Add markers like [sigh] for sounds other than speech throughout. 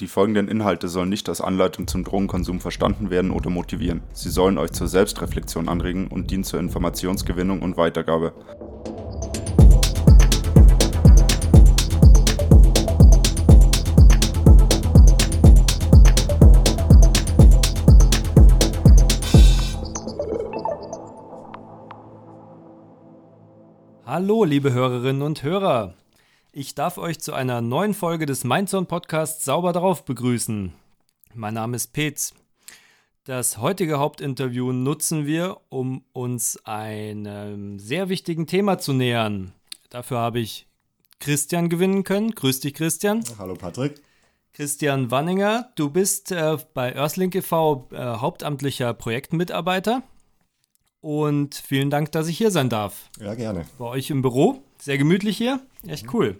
Die folgenden Inhalte sollen nicht als Anleitung zum Drogenkonsum verstanden werden oder motivieren. Sie sollen euch zur Selbstreflexion anregen und dienen zur Informationsgewinnung und Weitergabe. Hallo, liebe Hörerinnen und Hörer. Ich darf euch zu einer neuen Folge des Mindzone Podcasts Sauber drauf begrüßen. Mein Name ist Petz. Das heutige Hauptinterview nutzen wir, um uns einem sehr wichtigen Thema zu nähern. Dafür habe ich Christian gewinnen können. Grüß dich, Christian. Hallo, Patrick. Christian Wanninger, du bist äh, bei Earthlink e.V. Äh, hauptamtlicher Projektmitarbeiter. Und vielen Dank, dass ich hier sein darf. Ja, gerne. Bei euch im Büro. Sehr gemütlich hier. Echt cool.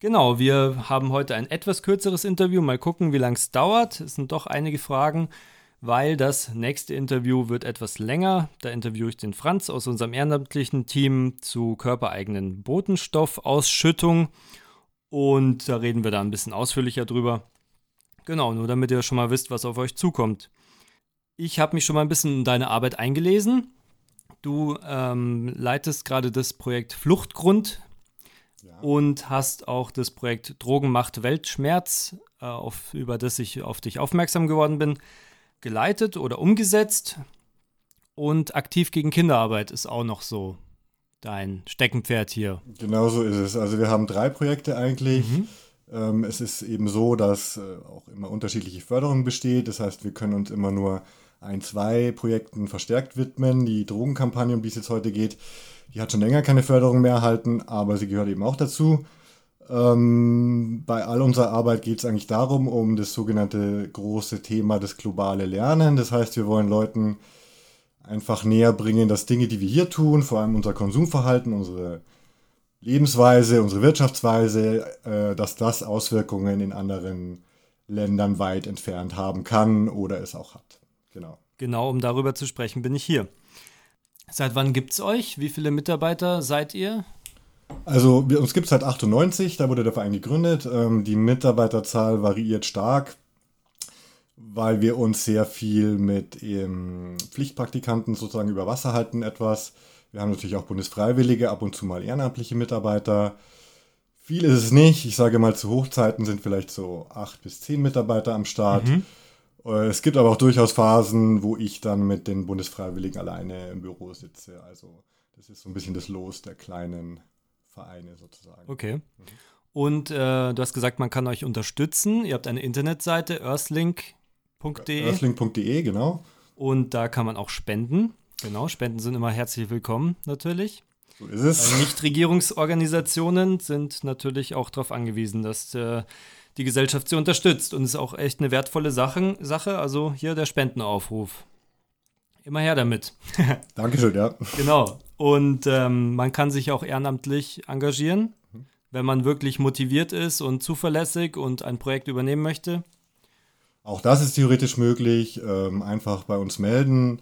Genau, wir haben heute ein etwas kürzeres Interview. Mal gucken, wie lange es dauert. Es sind doch einige Fragen, weil das nächste Interview wird etwas länger. Da interviewe ich den Franz aus unserem ehrenamtlichen Team zu körpereigenen Botenstoffausschüttung. Und da reden wir da ein bisschen ausführlicher drüber. Genau, nur damit ihr schon mal wisst, was auf euch zukommt. Ich habe mich schon mal ein bisschen in deine Arbeit eingelesen Du ähm, leitest gerade das Projekt Fluchtgrund. Und hast auch das Projekt Drogen macht Weltschmerz, äh, auf, über das ich auf dich aufmerksam geworden bin, geleitet oder umgesetzt. Und aktiv gegen Kinderarbeit ist auch noch so dein Steckenpferd hier. Genau so ist es. Also wir haben drei Projekte eigentlich. Mhm. Ähm, es ist eben so, dass äh, auch immer unterschiedliche Förderung besteht. Das heißt, wir können uns immer nur ein, zwei Projekten verstärkt widmen. Die Drogenkampagne, um die es jetzt heute geht, die hat schon länger keine Förderung mehr erhalten, aber sie gehört eben auch dazu. Ähm, bei all unserer Arbeit geht es eigentlich darum, um das sogenannte große Thema das globale Lernen. Das heißt, wir wollen Leuten einfach näher bringen, dass Dinge, die wir hier tun, vor allem unser Konsumverhalten, unsere Lebensweise, unsere Wirtschaftsweise, äh, dass das Auswirkungen in anderen Ländern weit entfernt haben kann oder es auch hat. Genau. Genau, um darüber zu sprechen, bin ich hier. Seit wann gibt es euch? Wie viele Mitarbeiter seid ihr? Also wir, uns gibt es seit 98, da wurde der Verein gegründet. Ähm, die Mitarbeiterzahl variiert stark, weil wir uns sehr viel mit ähm, Pflichtpraktikanten sozusagen über Wasser halten etwas. Wir haben natürlich auch Bundesfreiwillige, ab und zu mal ehrenamtliche Mitarbeiter. Viel ist es nicht. Ich sage mal, zu Hochzeiten sind vielleicht so acht bis zehn Mitarbeiter am Start. Mhm. Äh, es gibt aber auch durchaus Phasen, wo ich dann mit den Bundesfreiwilligen alleine im Büro sitze. Also das ist so ein bisschen das Los der kleinen Vereine sozusagen. Okay. Mhm. Und äh, du hast gesagt, man kann euch unterstützen. Ihr habt eine Internetseite, earthlink.de. Earthlink.de, genau. Und da kann man auch spenden. Genau, Spenden sind immer herzlich willkommen, natürlich. So ist es. Nichtregierungsorganisationen sind natürlich auch darauf angewiesen, dass äh, die Gesellschaft sie unterstützt. Und ist auch echt eine wertvolle Sache. Sache. Also hier der Spendenaufruf. Immer her damit. [laughs] Dankeschön, ja. Genau. Und ähm, man kann sich auch ehrenamtlich engagieren, wenn man wirklich motiviert ist und zuverlässig und ein Projekt übernehmen möchte. Auch das ist theoretisch möglich. Ähm, einfach bei uns melden.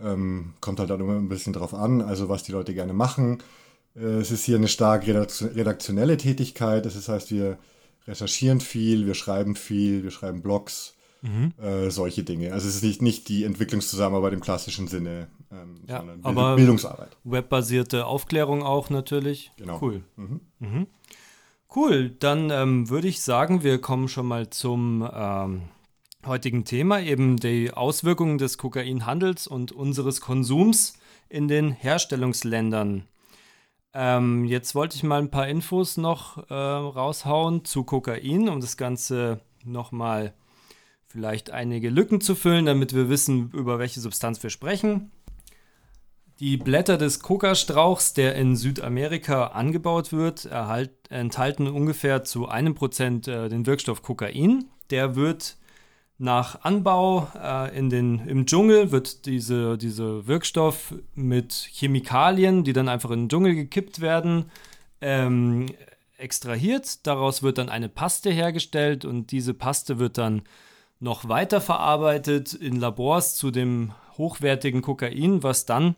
Ähm, kommt halt immer ein bisschen drauf an, also was die Leute gerne machen. Äh, es ist hier eine stark redaktionelle Tätigkeit. Das heißt, wir recherchieren viel, wir schreiben viel, wir schreiben Blogs, mhm. äh, solche Dinge. Also es ist nicht, nicht die Entwicklungszusammenarbeit im klassischen Sinne, ähm, ja, sondern aber Bildungsarbeit. Webbasierte Aufklärung auch natürlich. Genau. Cool. Mhm. Mhm. Cool, dann ähm, würde ich sagen, wir kommen schon mal zum ähm, heutigen Thema, eben die Auswirkungen des Kokainhandels und unseres Konsums in den Herstellungsländern. Ähm, jetzt wollte ich mal ein paar Infos noch äh, raushauen zu Kokain, um das Ganze nochmal vielleicht einige Lücken zu füllen, damit wir wissen, über welche Substanz wir sprechen. Die Blätter des Kokastrauchs, der in Südamerika angebaut wird, erhalt, enthalten ungefähr zu einem Prozent äh, den Wirkstoff Kokain. Der wird nach Anbau äh, in den, im Dschungel wird diese, diese Wirkstoff mit Chemikalien, die dann einfach in den Dschungel gekippt werden, ähm, extrahiert. Daraus wird dann eine Paste hergestellt und diese Paste wird dann noch weiter verarbeitet in Labors zu dem hochwertigen Kokain, was dann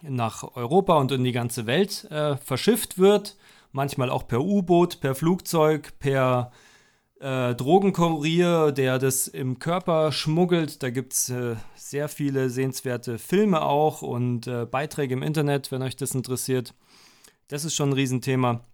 nach Europa und in die ganze Welt äh, verschifft wird. Manchmal auch per U-Boot, per Flugzeug, per äh, Drogenkurier, der das im Körper schmuggelt. Da gibt es äh, sehr viele sehenswerte Filme auch und äh, Beiträge im Internet, wenn euch das interessiert. Das ist schon ein Riesenthema.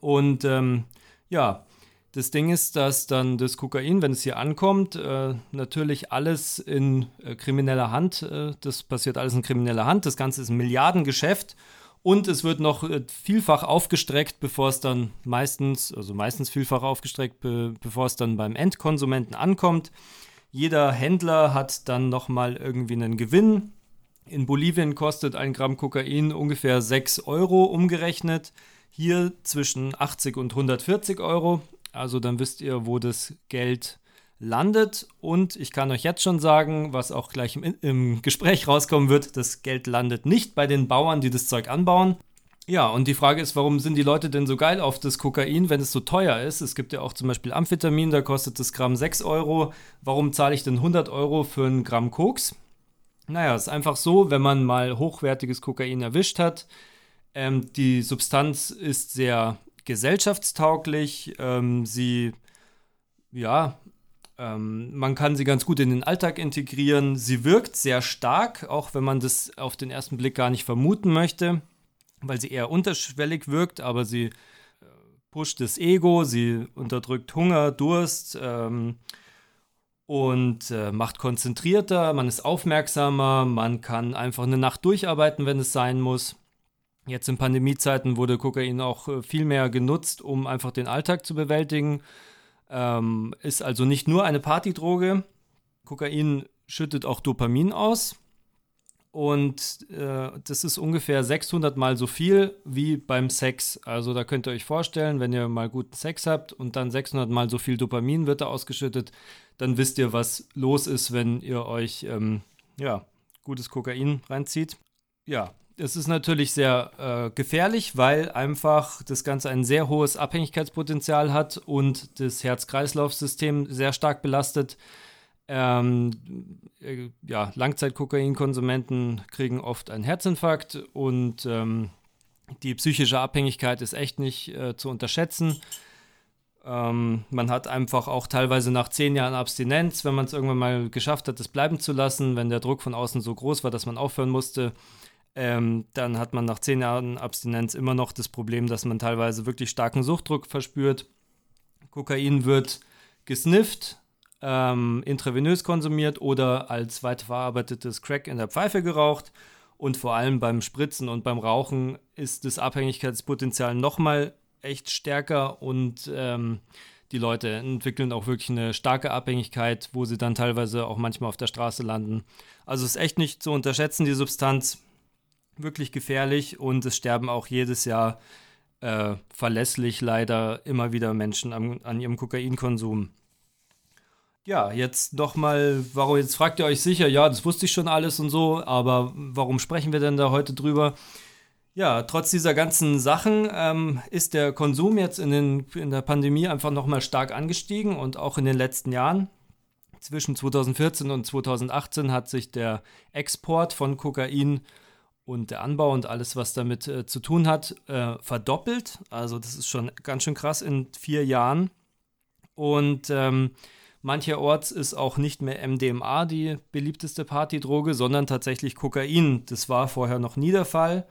Und ähm, ja, das Ding ist, dass dann das Kokain, wenn es hier ankommt, äh, natürlich alles in äh, krimineller Hand, das passiert alles in krimineller Hand. Das Ganze ist ein Milliardengeschäft und es wird noch äh, vielfach aufgestreckt, bevor es dann meistens, also meistens vielfach aufgestreckt, be bevor es dann beim Endkonsumenten ankommt. Jeder Händler hat dann nochmal irgendwie einen Gewinn. In Bolivien kostet ein Gramm Kokain ungefähr 6 Euro umgerechnet. Hier zwischen 80 und 140 Euro. Also dann wisst ihr, wo das Geld landet. Und ich kann euch jetzt schon sagen, was auch gleich im, im, Gespräch rauskommen wird, das Geld landet nicht bei den Bauern, die das Zeug anbauen. Ja, und die Frage ist, warum sind die Leute denn so geil auf das Kokain, wenn es so teuer ist? Es gibt ja auch zum Beispiel Amphetamin, da kostet das Gramm 6 Euro. Warum zahle ich denn 100 Euro für ein Gramm Koks? Naja, es ist einfach so, wenn man mal hochwertiges Kokain erwischt hat, ähm, die Substanz ist sehr gesellschaftstauglich, ähm, sie ja, ähm, man kann sie ganz gut in den Alltag integrieren. Sie wirkt sehr stark, auch wenn man das auf den ersten Blick gar nicht vermuten möchte, weil sie eher unterschwellig wirkt, aber sie äh, pusht das Ego, sie unterdrückt Hunger, Durst ähm, und äh, macht konzentrierter, man ist aufmerksamer, man kann einfach eine Nacht durcharbeiten, wenn es sein muss. Jetzt in Pandemiezeiten wurde Kokain auch äh, viel mehr genutzt, um einfach den Alltag zu bewältigen ähm, ist also nicht nur eine Partydroge. Kokain schüttet auch Dopamin aus. Und äh, das ist ungefähr 600 mal so viel wie beim Sex. Also da könnt ihr euch vorstellen, wenn ihr mal guten Sex habt und dann 600 mal so viel Dopamin wird da ausgeschüttet, dann wisst ihr, was los ist, wenn ihr euch ähm, ja, gutes Kokain reinzieht. Ja, es ist natürlich sehr äh, gefährlich, weil einfach das Ganze ein sehr hohes Abhängigkeitspotenzial hat und das Herz-Kreislauf-System sehr stark belastet. Ähm, äh, ja, Langzeit-Kokainkonsumenten kriegen oft einen Herzinfarkt und ähm, die psychische Abhängigkeit ist echt nicht äh, zu unterschätzen. Ähm, man hat einfach auch teilweise nach zehn Jahren Abstinenz, wenn man es irgendwann mal geschafft hat, das bleiben zu lassen, wenn der Druck von außen so groß war, dass man aufhören musste, ähm, dann hat man nach zehn Jahren Abstinenz immer noch das Problem, dass man teilweise wirklich starken Suchtdruck verspürt. Kokain wird gesnifft, ähm, intravenös konsumiert oder als weiterverarbeitetes Crack in der Pfeife geraucht. Und vor allem beim Spritzen und beim Rauchen ist das Abhängigkeitspotenzial nochmal echt stärker und ähm, die Leute entwickeln auch wirklich eine starke Abhängigkeit, wo sie dann teilweise auch manchmal auf der Straße landen. Also ist echt nicht zu unterschätzen, die Substanz wirklich gefährlich und es sterben auch jedes Jahr äh, verlässlich leider immer wieder Menschen am, an ihrem Kokainkonsum. Ja, jetzt nochmal, warum, jetzt fragt ihr euch sicher, ja, das wusste ich schon alles und so, aber warum sprechen wir denn da heute drüber? Ja, trotz dieser ganzen Sachen ähm, ist der Konsum jetzt in, den, in der Pandemie einfach nochmal stark angestiegen und auch in den letzten Jahren. Zwischen 2014 und 2018 hat sich der Export von Kokain und der Anbau und alles, was damit äh, zu tun hat, äh, verdoppelt. Also das ist schon ganz schön krass in vier Jahren. Und ähm, mancherorts ist auch nicht mehr MDMA die beliebteste Partydroge, sondern tatsächlich Kokain. Das war vorher noch nie der Fall.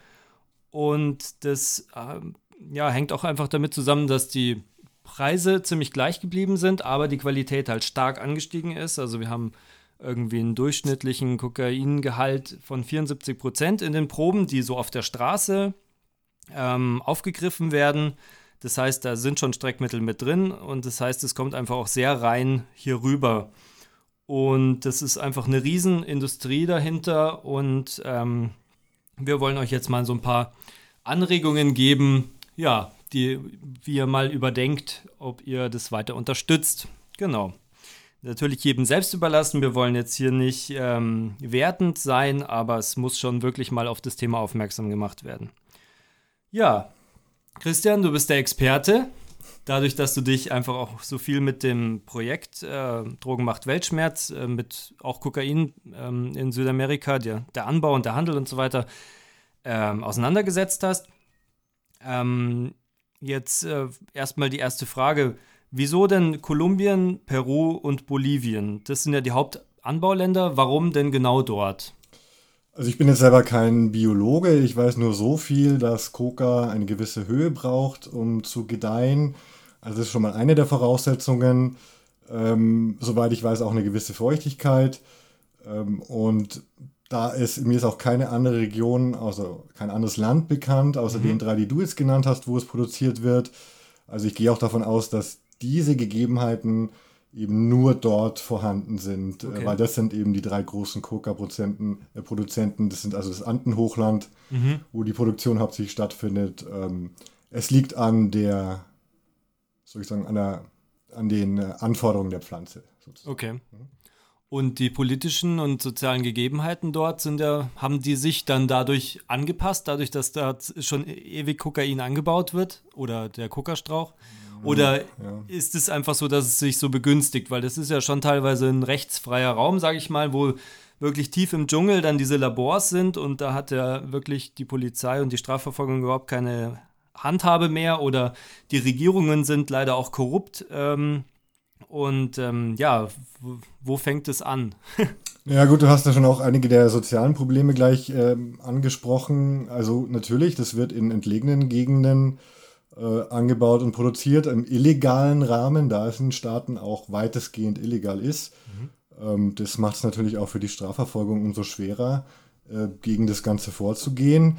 Und das äh, ja, hängt auch einfach damit zusammen, dass die Preise ziemlich gleich geblieben sind, aber die Qualität halt stark angestiegen ist. Also wir haben irgendwie einen durchschnittlichen Kokaingehalt von 74 Prozent in den Proben, die so auf der Straße ähm, aufgegriffen werden. Das heißt, da sind schon Streckmittel mit drin und das heißt, es kommt einfach auch sehr rein hier rüber. Und das ist einfach eine Riesenindustrie dahinter und ähm, wir wollen euch jetzt mal so ein paar Anregungen geben, ja, die, wie ihr mal überdenkt, ob ihr das weiter unterstützt. Genau natürlich jedem selbst überlassen. Wir wollen jetzt hier nicht ähm, wertend sein, aber es muss schon wirklich mal auf das Thema aufmerksam gemacht werden. Ja, Christian, du bist der Experte. Dadurch, dass du dich einfach auch so viel mit dem Projekt äh, Drogen macht Weltschmerz, äh, mit auch Kokain ähm, in Südamerika, der, der, Anbau und der Handel und so weiter ähm, auseinandergesetzt hast. Ähm, jetzt äh, erstmal die erste Frage Wieso denn Kolumbien, Peru und Bolivien? Das sind ja die Hauptanbauländer. Warum denn genau dort? Also ich bin jetzt selber kein Biologe. Ich weiß nur so viel, dass Coca eine gewisse Höhe braucht, um zu gedeihen. Also das ist schon mal eine der Voraussetzungen. Ähm, soweit ich weiß, auch eine gewisse Feuchtigkeit. Ähm, und da ist mir ist auch keine andere Region, also kein anderes Land bekannt, außer mhm. den drei, die du jetzt genannt hast, wo es produziert wird. Also ich gehe auch davon aus, dass diese Gegebenheiten eben nur dort vorhanden sind, äh, okay. weil das sind eben die drei großen Coca-Produzenten. Äh, Produzenten. Das sind also das Andenhochland, mhm. wo die Produktion hauptsächlich stattfindet. Ähm, es liegt an der, soll ich sagen, an, der, an den äh, Anforderungen der Pflanze. Sozusagen. Okay. Mhm. Und die politischen und sozialen Gegebenheiten dort sind ja, haben die sich dann dadurch angepasst, dadurch, dass da schon ewig Kokain angebaut wird oder der Kokastrauch? Oder ja. ist es einfach so, dass es sich so begünstigt? Weil das ist ja schon teilweise ein rechtsfreier Raum, sage ich mal, wo wirklich tief im Dschungel dann diese Labors sind und da hat ja wirklich die Polizei und die Strafverfolgung überhaupt keine Handhabe mehr oder die Regierungen sind leider auch korrupt. Ähm, und ähm, ja, wo, wo, fängt es an? [laughs] ja gut, du hast ja schon auch einige der sozialen Probleme gleich ähm, angesprochen. Also natürlich, das wird in entlegenen Gegenden äh, angebaut und produziert im illegalen Rahmen, da es in Staaten auch weitestgehend illegal ist. Mhm. Ähm, das macht es natürlich auch für die Strafverfolgung umso schwerer, äh, gegen das Ganze vorzugehen.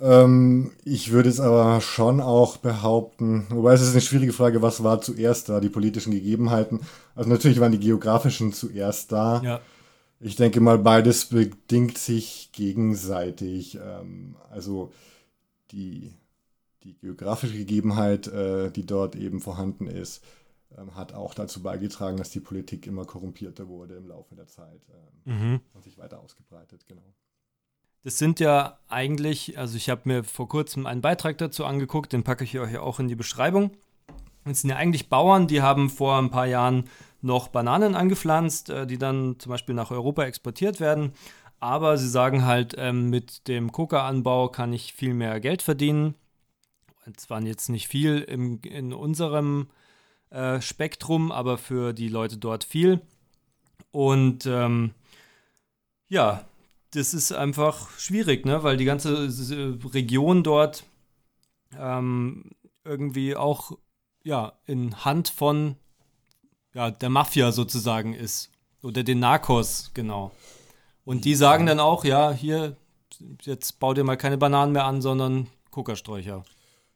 Ähm, ich würde es aber schon auch behaupten, wobei es ist eine schwierige Frage, was war zuerst da, die politischen Gegebenheiten. Also natürlich waren die geografischen zuerst da. Ja. Ich denke mal, beides bedingt sich gegenseitig. Ähm, also die, die geografische Gegebenheit, äh, die dort eben vorhanden ist, ähm, hat auch dazu beigetragen, dass die Politik immer korrumpierter wurde im Laufe der Zeit ähm, mhm. und sich weiter ausgebreitet, genau. Das sind ja eigentlich, also ich habe mir vor kurzem einen Beitrag dazu angeguckt, den packe ich euch auch in die Beschreibung. Das sind ja eigentlich Bauern, die haben vor ein paar Jahren noch Bananen angepflanzt, äh, die dann zum Beispiel nach Europa exportiert werden. Aber sie sagen halt, ähm, mit dem Coca-Anbau kann ich viel mehr Geld verdienen. Zwar jetzt nicht viel im, in unserem äh, Spektrum, aber für die Leute dort viel. Und ähm, ja, das ist einfach schwierig, ne? weil die ganze Region dort ähm, irgendwie auch ja, in Hand von ja, der Mafia sozusagen ist. Oder den Narcos, genau. Und die sagen dann auch, ja, hier, jetzt bau dir mal keine Bananen mehr an, sondern Kokasträucher.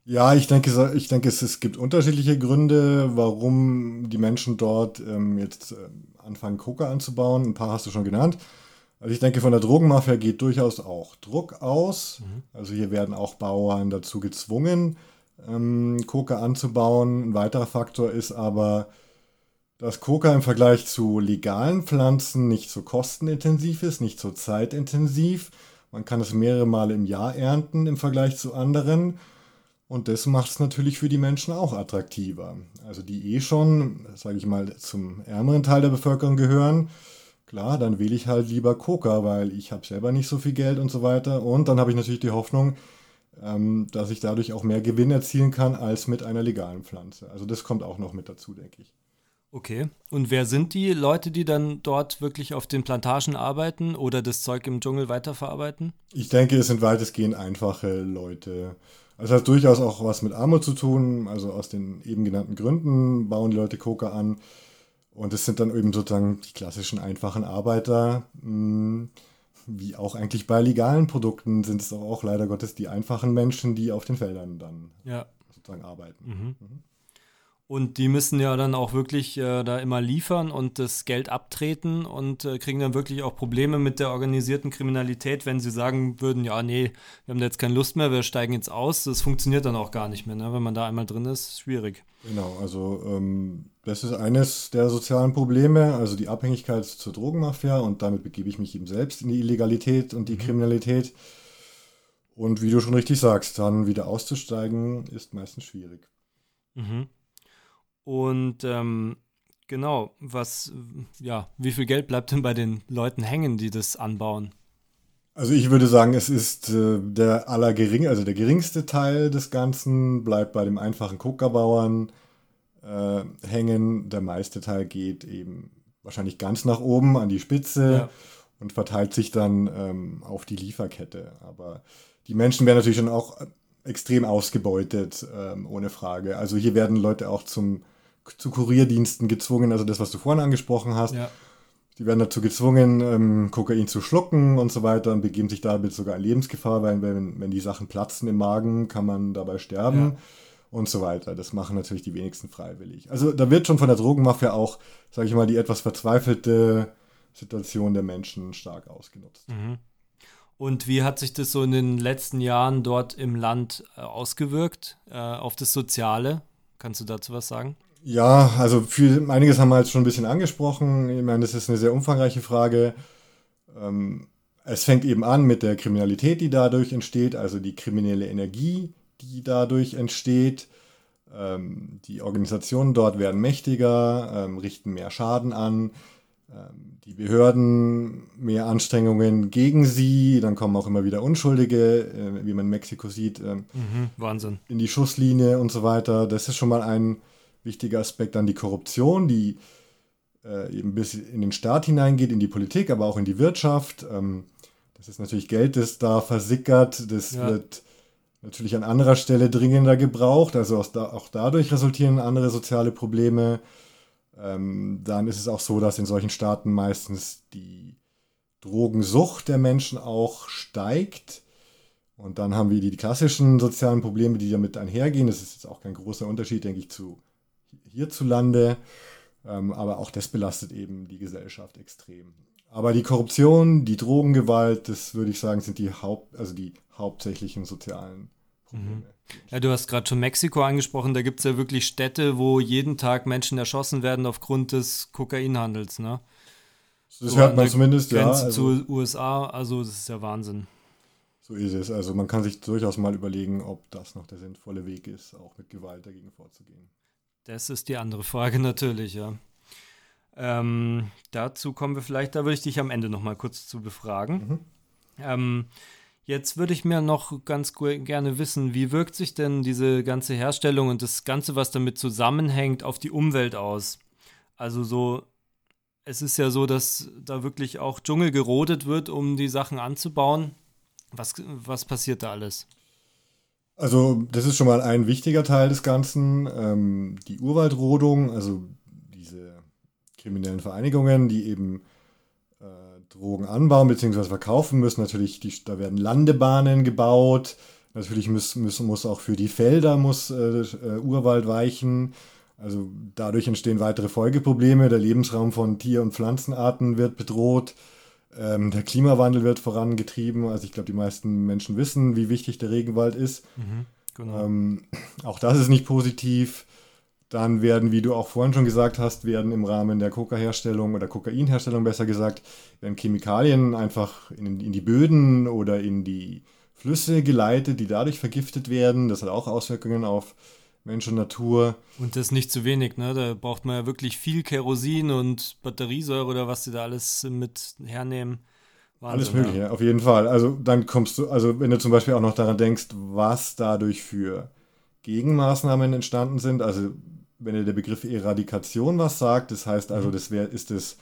Ja, ich denke, ich denke es, es gibt unterschiedliche Gründe, warum die Menschen dort ähm, jetzt äh, anfangen, Coca anzubauen. Ein paar hast du schon genannt. Also ich denke, von der Drogenmafia geht durchaus auch Druck aus. Mhm. Also hier werden auch Bauern dazu gezwungen, ähm, Coca anzubauen. Ein weiterer Faktor ist aber, dass Coca im Vergleich zu legalen Pflanzen nicht so kostenintensiv ist, nicht so zeitintensiv. Man kann es mehrere Male im Jahr ernten im Vergleich zu anderen. Und das macht es natürlich für die Menschen auch attraktiver. Also die eh schon, sage ich mal, zum ärmeren Teil der Bevölkerung gehören Klar, dann wähle ich halt lieber Coca, weil ich habe selber nicht so viel Geld und so weiter. Und dann habe ich natürlich die Hoffnung, ähm, dass ich dadurch auch mehr Gewinn erzielen kann als mit einer legalen Pflanze. Also das kommt auch noch mit dazu, denke ich. Okay. Und wer sind die Leute, die dann dort wirklich auf den Plantagen arbeiten oder das Zeug im Dschungel weiterverarbeiten? Ich denke, es sind weitestgehend einfache Leute. Es hat durchaus auch was mit Armut zu tun. Also aus den eben genannten Gründen bauen die Leute Coca an. Und es sind dann eben sozusagen die klassischen einfachen Arbeiter, hm, wie auch eigentlich bei legalen Produkten sind es auch leider Gottes die einfachen Menschen, die auf den Feldern dann ja. sozusagen arbeiten. Mhm. Mhm. Und die müssen ja dann auch wirklich äh, da immer liefern und das Geld abtreten und äh, kriegen dann wirklich auch Probleme mit der organisierten Kriminalität, wenn sie sagen würden, ja, nee, wir haben da jetzt keine Lust mehr, wir steigen jetzt aus. Das funktioniert dann auch gar nicht mehr, ne? wenn man da einmal drin ist, schwierig. Genau, also ähm, das ist eines der sozialen Probleme, also die Abhängigkeit zur Drogenmafia und damit begebe ich mich eben selbst in die Illegalität und die mhm. Kriminalität. Und wie du schon richtig sagst, dann wieder auszusteigen, ist meistens schwierig. Mhm. Und ähm, genau, was, ja, wie viel Geld bleibt denn bei den Leuten hängen, die das anbauen? Also ich würde sagen, es ist äh, der allergering, also der geringste Teil des Ganzen bleibt bei dem einfachen Kokabauern. äh, hängen. Der meiste Teil geht eben wahrscheinlich ganz nach oben an die Spitze ja. und verteilt sich dann ähm, auf die Lieferkette. Aber die Menschen werden natürlich schon auch extrem ausgebeutet, ähm, ohne Frage. Also hier werden Leute auch zum, zu Kurierdiensten gezwungen, also das, was du vorhin angesprochen hast. Ja. Die werden dazu gezwungen, ähm, Kokain zu schlucken und so weiter und begeben sich damit sogar in Lebensgefahr, weil wenn, wenn die Sachen platzen im Magen, kann man dabei sterben ja. und so weiter. Das machen natürlich die wenigsten freiwillig. Also da wird schon von der Drogenmafia auch, sage ich mal, die etwas verzweifelte Situation der Menschen stark ausgenutzt. Mhm. Und wie hat sich das so in den letzten Jahren dort im Land äh, ausgewirkt äh, auf das Soziale? Kannst du dazu was sagen? Ja, also viel, einiges haben wir jetzt schon ein bisschen angesprochen. Ich meine, das ist eine sehr umfangreiche Frage. Ähm, es fängt eben an mit der Kriminalität, die dadurch entsteht, also die kriminelle Energie, die dadurch entsteht. Ähm, die Organisationen dort werden mächtiger, ähm, richten mehr Schaden an. Ähm, die Behörden mehr Anstrengungen gegen sie, dann kommen auch immer wieder Unschuldige, äh, wie man in Mexiko sieht, ähm, mhm, Wahnsinn. in die Schusslinie und so weiter. Das ist schon mal ein wichtiger Aspekt. Dann die Korruption, die äh, eben bis in den Staat hineingeht, in die Politik, aber auch in die Wirtschaft. Ähm, das ist natürlich Geld, das da versickert, das ja. wird natürlich an anderer Stelle dringender gebraucht. Also auch dadurch resultieren andere soziale Probleme ähm, dann ist es auch so, dass in solchen Staaten meistens die Drogensucht der Menschen auch steigt. Und dann haben wir die, die klassischen sozialen Probleme, die damit einhergehen. Das ist jetzt auch kein großer Unterschied, denke ich, zu hierzulande. Ähm, aber auch das belastet eben die Gesellschaft extrem. Aber die Korruption, die Drogengewalt, das würde ich sagen, sind die Haupt, also die hauptsächlichen sozialen Probleme. Mhm. Ja, du hast gerade schon Mexiko angesprochen. Da gibt es ja wirklich Städte, wo jeden Tag Menschen erschossen werden aufgrund des Kokainhandels. Ne? Das so hört man zumindest, Grenze ja. Also, zu USA, also das ist ja Wahnsinn. So ist es. Also man kann sich durchaus mal überlegen, ob das noch der sinnvolle Weg ist, auch mit Gewalt dagegen vorzugehen. Das ist die andere Frage [laughs] natürlich, ja. Ähm, dazu kommen wir vielleicht, da würde ich dich am Ende noch mal kurz zu befragen. Mhm. Ähm, Jetzt würde ich mir noch ganz gerne wissen, wie wirkt sich denn diese ganze Herstellung und das Ganze, was damit zusammenhängt, auf die Umwelt aus? Also so, es ist ja so, dass da wirklich auch Dschungel gerodet wird, um die Sachen anzubauen. Was, was passiert da alles? Also das ist schon mal ein wichtiger Teil des Ganzen. Ähm, die Urwaldrodung, also diese kriminellen Vereinigungen, die eben Drogen anbauen bzw. verkaufen müssen. Natürlich, die, da werden Landebahnen gebaut. Natürlich muss, muss, muss auch für die Felder muss, äh, äh, Urwald weichen. Also dadurch entstehen weitere Folgeprobleme. Der Lebensraum von Tier- und Pflanzenarten wird bedroht. Ähm, der Klimawandel wird vorangetrieben. Also ich glaube, die meisten Menschen wissen, wie wichtig der Regenwald ist. Mhm, genau. ähm, auch das ist nicht positiv. Dann werden, wie du auch vorhin schon gesagt hast, werden im Rahmen der Coca-Herstellung oder Kokainherstellung besser gesagt, werden Chemikalien einfach in, in, die Böden oder in die Flüsse geleitet, die dadurch vergiftet werden. Das hat auch Auswirkungen auf Mensch und Natur. Und das nicht zu wenig, ne? Da braucht man ja wirklich viel Kerosin und Batteriesäure oder was die da alles mit hernehmen. Wahnsinn, alles Mögliche, ja. auf jeden Fall. Also dann kommst du, also wenn du zum Beispiel auch noch daran denkst, was dadurch für Gegenmaßnahmen entstanden sind, also wenn dir der Begriff Eradikation was sagt, das heißt also, mhm. das wär, ist das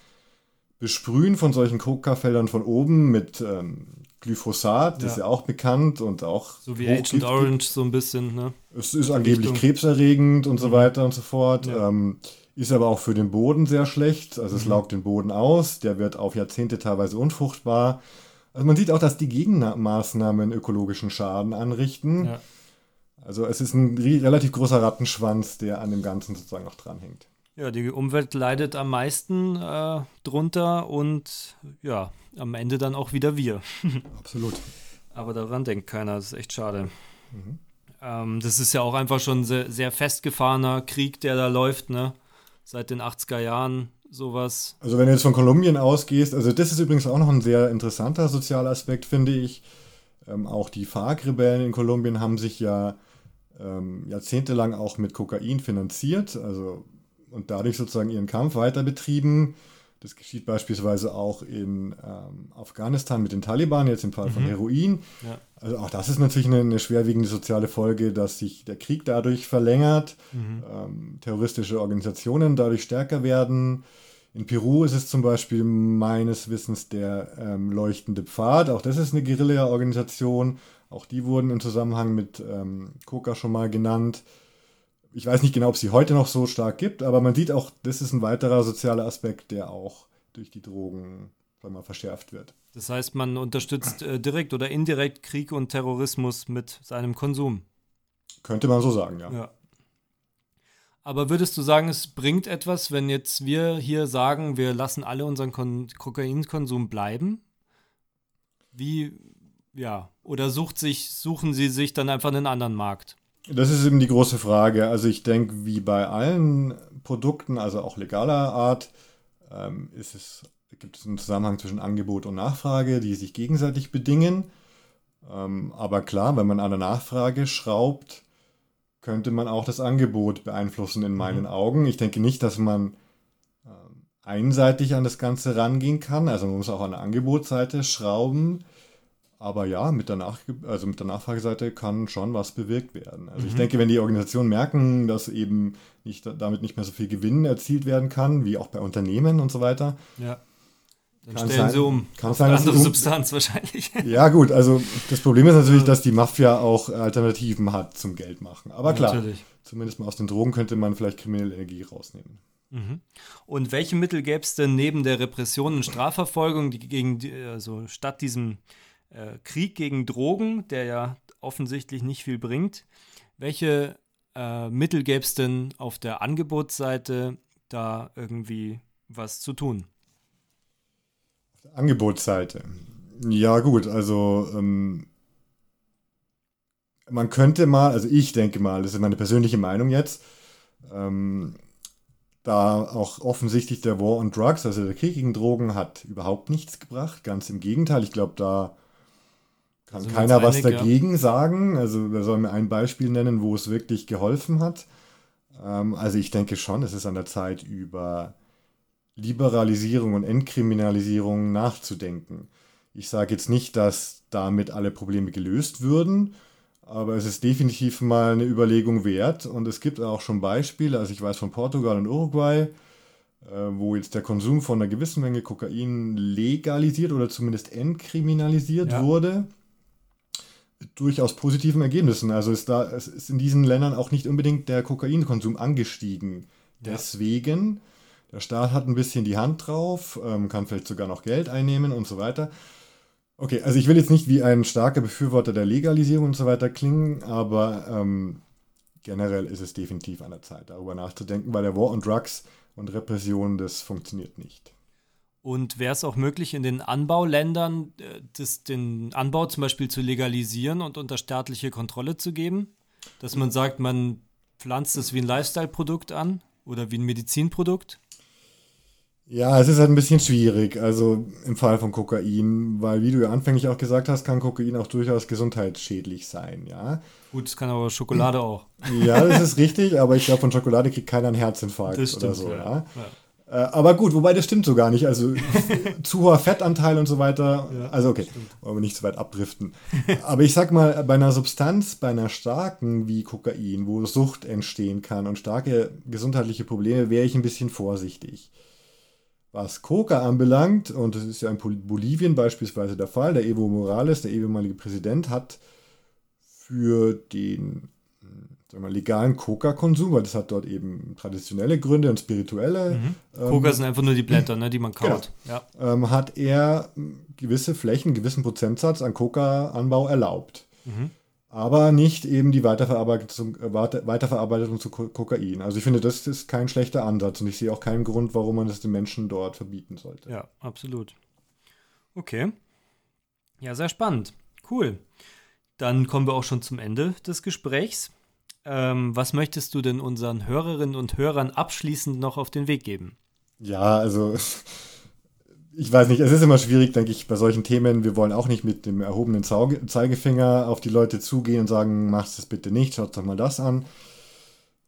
Besprühen von solchen Coca-Feldern von oben mit ähm, Glyphosat, das ja. ist ja auch bekannt und auch. So wie Agent Orange so ein bisschen, ne? Es ist angeblich Richtung. krebserregend und so mhm. weiter und so fort. Ja. Ähm, ist aber auch für den Boden sehr schlecht. Also es mhm. laugt den Boden aus, der wird auf Jahrzehnte teilweise unfruchtbar. Also man sieht auch, dass die Gegenmaßnahmen ökologischen Schaden anrichten. Ja. Also es ist ein relativ großer Rattenschwanz, der an dem Ganzen sozusagen noch dranhängt. Ja, die Umwelt leidet am meisten äh, drunter und ja, am Ende dann auch wieder wir. [laughs] Absolut. Aber daran denkt keiner, das ist echt schade. Mhm. Ähm, das ist ja auch einfach schon ein sehr, sehr festgefahrener Krieg, der da läuft, ne? Seit den 80er Jahren sowas. Also wenn du jetzt von Kolumbien ausgehst, also das ist übrigens auch noch ein sehr interessanter sozialer Aspekt, finde ich. Ähm, auch die FARC-Rebellen in Kolumbien haben sich ja ähm, jahrzehntelang auch mit Kokain finanziert, also und dadurch sozusagen ihren Kampf weiter betrieben. Das geschieht beispielsweise auch in ähm, Afghanistan mit den Taliban, jetzt im Fall mhm. von Heroin. Ja. Also auch das ist natürlich eine, eine, schwerwiegende soziale Folge, dass sich der Krieg dadurch verlängert, mhm. ähm, terroristische Organisationen dadurch stärker werden. In Peru ist es zum Beispiel meines Wissens der ähm, Leuchtende Pfad, auch das ist eine Guerilla-Organisation. Auch die wurden im Zusammenhang mit ähm, Coca schon mal genannt. Ich weiß nicht genau, ob sie heute noch so stark gibt, aber man sieht auch, das ist ein weiterer sozialer Aspekt, der auch durch die Drogen mal, verschärft wird. Das heißt, man unterstützt äh, direkt oder indirekt Krieg und Terrorismus mit seinem Konsum. Könnte man so sagen, ja. ja. Aber würdest du sagen, es bringt etwas, wenn jetzt wir hier sagen, wir lassen alle unseren Kon Kokainkonsum bleiben? Wie, ja, oder sucht sich, suchen sie sich dann einfach einen anderen Markt? Das ist eben die große Frage. Also ich denke, wie bei allen Produkten, also auch legaler Art, ähm, ist es, gibt es einen Zusammenhang zwischen Angebot und Nachfrage, die sich gegenseitig bedingen. Ähm, aber klar, wenn man an der Nachfrage schraubt, könnte man auch das Angebot beeinflussen in meinen mhm. Augen. Ich denke nicht, dass man ähm, einseitig an das Ganze rangehen kann. Also man muss auch an der Angebotsseite schrauben. Aber ja, mit der, Nach also mit der Nachfrageseite kann schon was bewirkt werden. Also mhm. ich denke, wenn die Organisationen merken, dass eben nicht, damit nicht mehr so viel Gewinn erzielt werden kann, wie auch bei Unternehmen und so weiter, ja. Dann kann stellen sein, sie um. Kann sein, eine andere um, Substanz wahrscheinlich. [laughs] Ja, gut, also das Problem ist natürlich, dass die Mafia auch Alternativen hat zum Geld machen. Aber klar, natürlich. zumindest mal aus den Drogen könnte man vielleicht kriminelle Energie rausnehmen. Mhm. Und welche Mittel gäbe es denn neben der Repression und Strafverfolgung, die gegen die, also statt diesem äh, Krieg gegen Drogen, der ja offensichtlich nicht viel bringt, welche äh, Mittel gäbe es denn auf der Angebotsseite, da irgendwie was zu tun? Angebotsseite. Ja, gut, also ähm, man könnte mal, also ich denke mal, das ist meine persönliche Meinung jetzt, ähm, da auch offensichtlich der War on Drugs, also der Krieg gegen Drogen, hat überhaupt nichts gebracht. Ganz im Gegenteil, ich glaube, da kann also keiner was dagegen ja. sagen. Also wir sollen mir ein Beispiel nennen, wo es wirklich geholfen hat. Ähm, also ich denke schon, es ist an der Zeit, über Liberalisierung und Entkriminalisierung nachzudenken. Ich sage jetzt nicht, dass damit alle Probleme gelöst würden, aber es ist definitiv mal eine Überlegung wert und es gibt auch schon Beispiele, also ich weiß von Portugal und Uruguay, äh, wo jetzt der Konsum von einer gewissen Menge Kokain legalisiert oder zumindest entkriminalisiert ja. wurde. Durchaus positiven Ergebnissen. Also ist da, es ist in diesen Ländern auch nicht unbedingt der Kokainkonsum angestiegen. Ja. Deswegen der Staat hat ein bisschen die Hand drauf, ähm, kann vielleicht sogar noch Geld einnehmen und so weiter. Okay, also ich will jetzt nicht wie ein starker Befürworter der Legalisierung und so weiter klingen, aber ähm, generell ist es definitiv an der Zeit, darüber nachzudenken, weil der War on Drugs und Repression, das funktioniert nicht. Und wäre es auch möglich, in den Anbauländern äh, das, den Anbau zum Beispiel zu legalisieren und unter staatliche Kontrolle zu geben? Dass man sagt, man pflanzt es wie ein Lifestyle-Produkt an oder wie ein Medizinprodukt? Ja, es ist halt ein bisschen schwierig, also im Fall von Kokain, weil wie du ja anfänglich auch gesagt hast, kann Kokain auch durchaus gesundheitsschädlich sein, ja. Gut, es kann aber Schokolade auch. Ja, das ist richtig, aber ich glaube, von Schokolade kriegt keiner einen Herzinfarkt stimmt, oder so, ja. ja. ja. Äh, aber gut, wobei das stimmt so gar nicht. Also [laughs] zu hoher Fettanteil und so weiter. Ja, also okay, wollen wir nicht zu weit abdriften. Aber ich sag mal, bei einer Substanz, bei einer starken wie Kokain, wo Sucht entstehen kann und starke gesundheitliche Probleme, wäre ich ein bisschen vorsichtig. Was Coca anbelangt, und das ist ja in Bolivien beispielsweise der Fall, der Evo Morales, der ehemalige Präsident, hat für den sagen wir, legalen Coca-Konsum, weil das hat dort eben traditionelle Gründe und spirituelle. Mhm. Ähm, Coca sind einfach nur die Blätter, ne, die man kaut. Genau. Ja. Ähm, hat er gewisse Flächen, einen gewissen Prozentsatz an Coca-Anbau erlaubt. Mhm aber nicht eben die Weiterverarbeitung, äh, Weiterverarbeitung zu Kokain. Also ich finde, das ist kein schlechter Ansatz und ich sehe auch keinen Grund, warum man das den Menschen dort verbieten sollte. Ja, absolut. Okay. Ja, sehr spannend. Cool. Dann kommen wir auch schon zum Ende des Gesprächs. Ähm, was möchtest du denn unseren Hörerinnen und Hörern abschließend noch auf den Weg geben? Ja, also ich weiß nicht, es ist immer schwierig, denke ich, bei solchen Themen. Wir wollen auch nicht mit dem erhobenen Zeigefinger auf die Leute zugehen und sagen, macht es bitte nicht, schaut doch mal das an.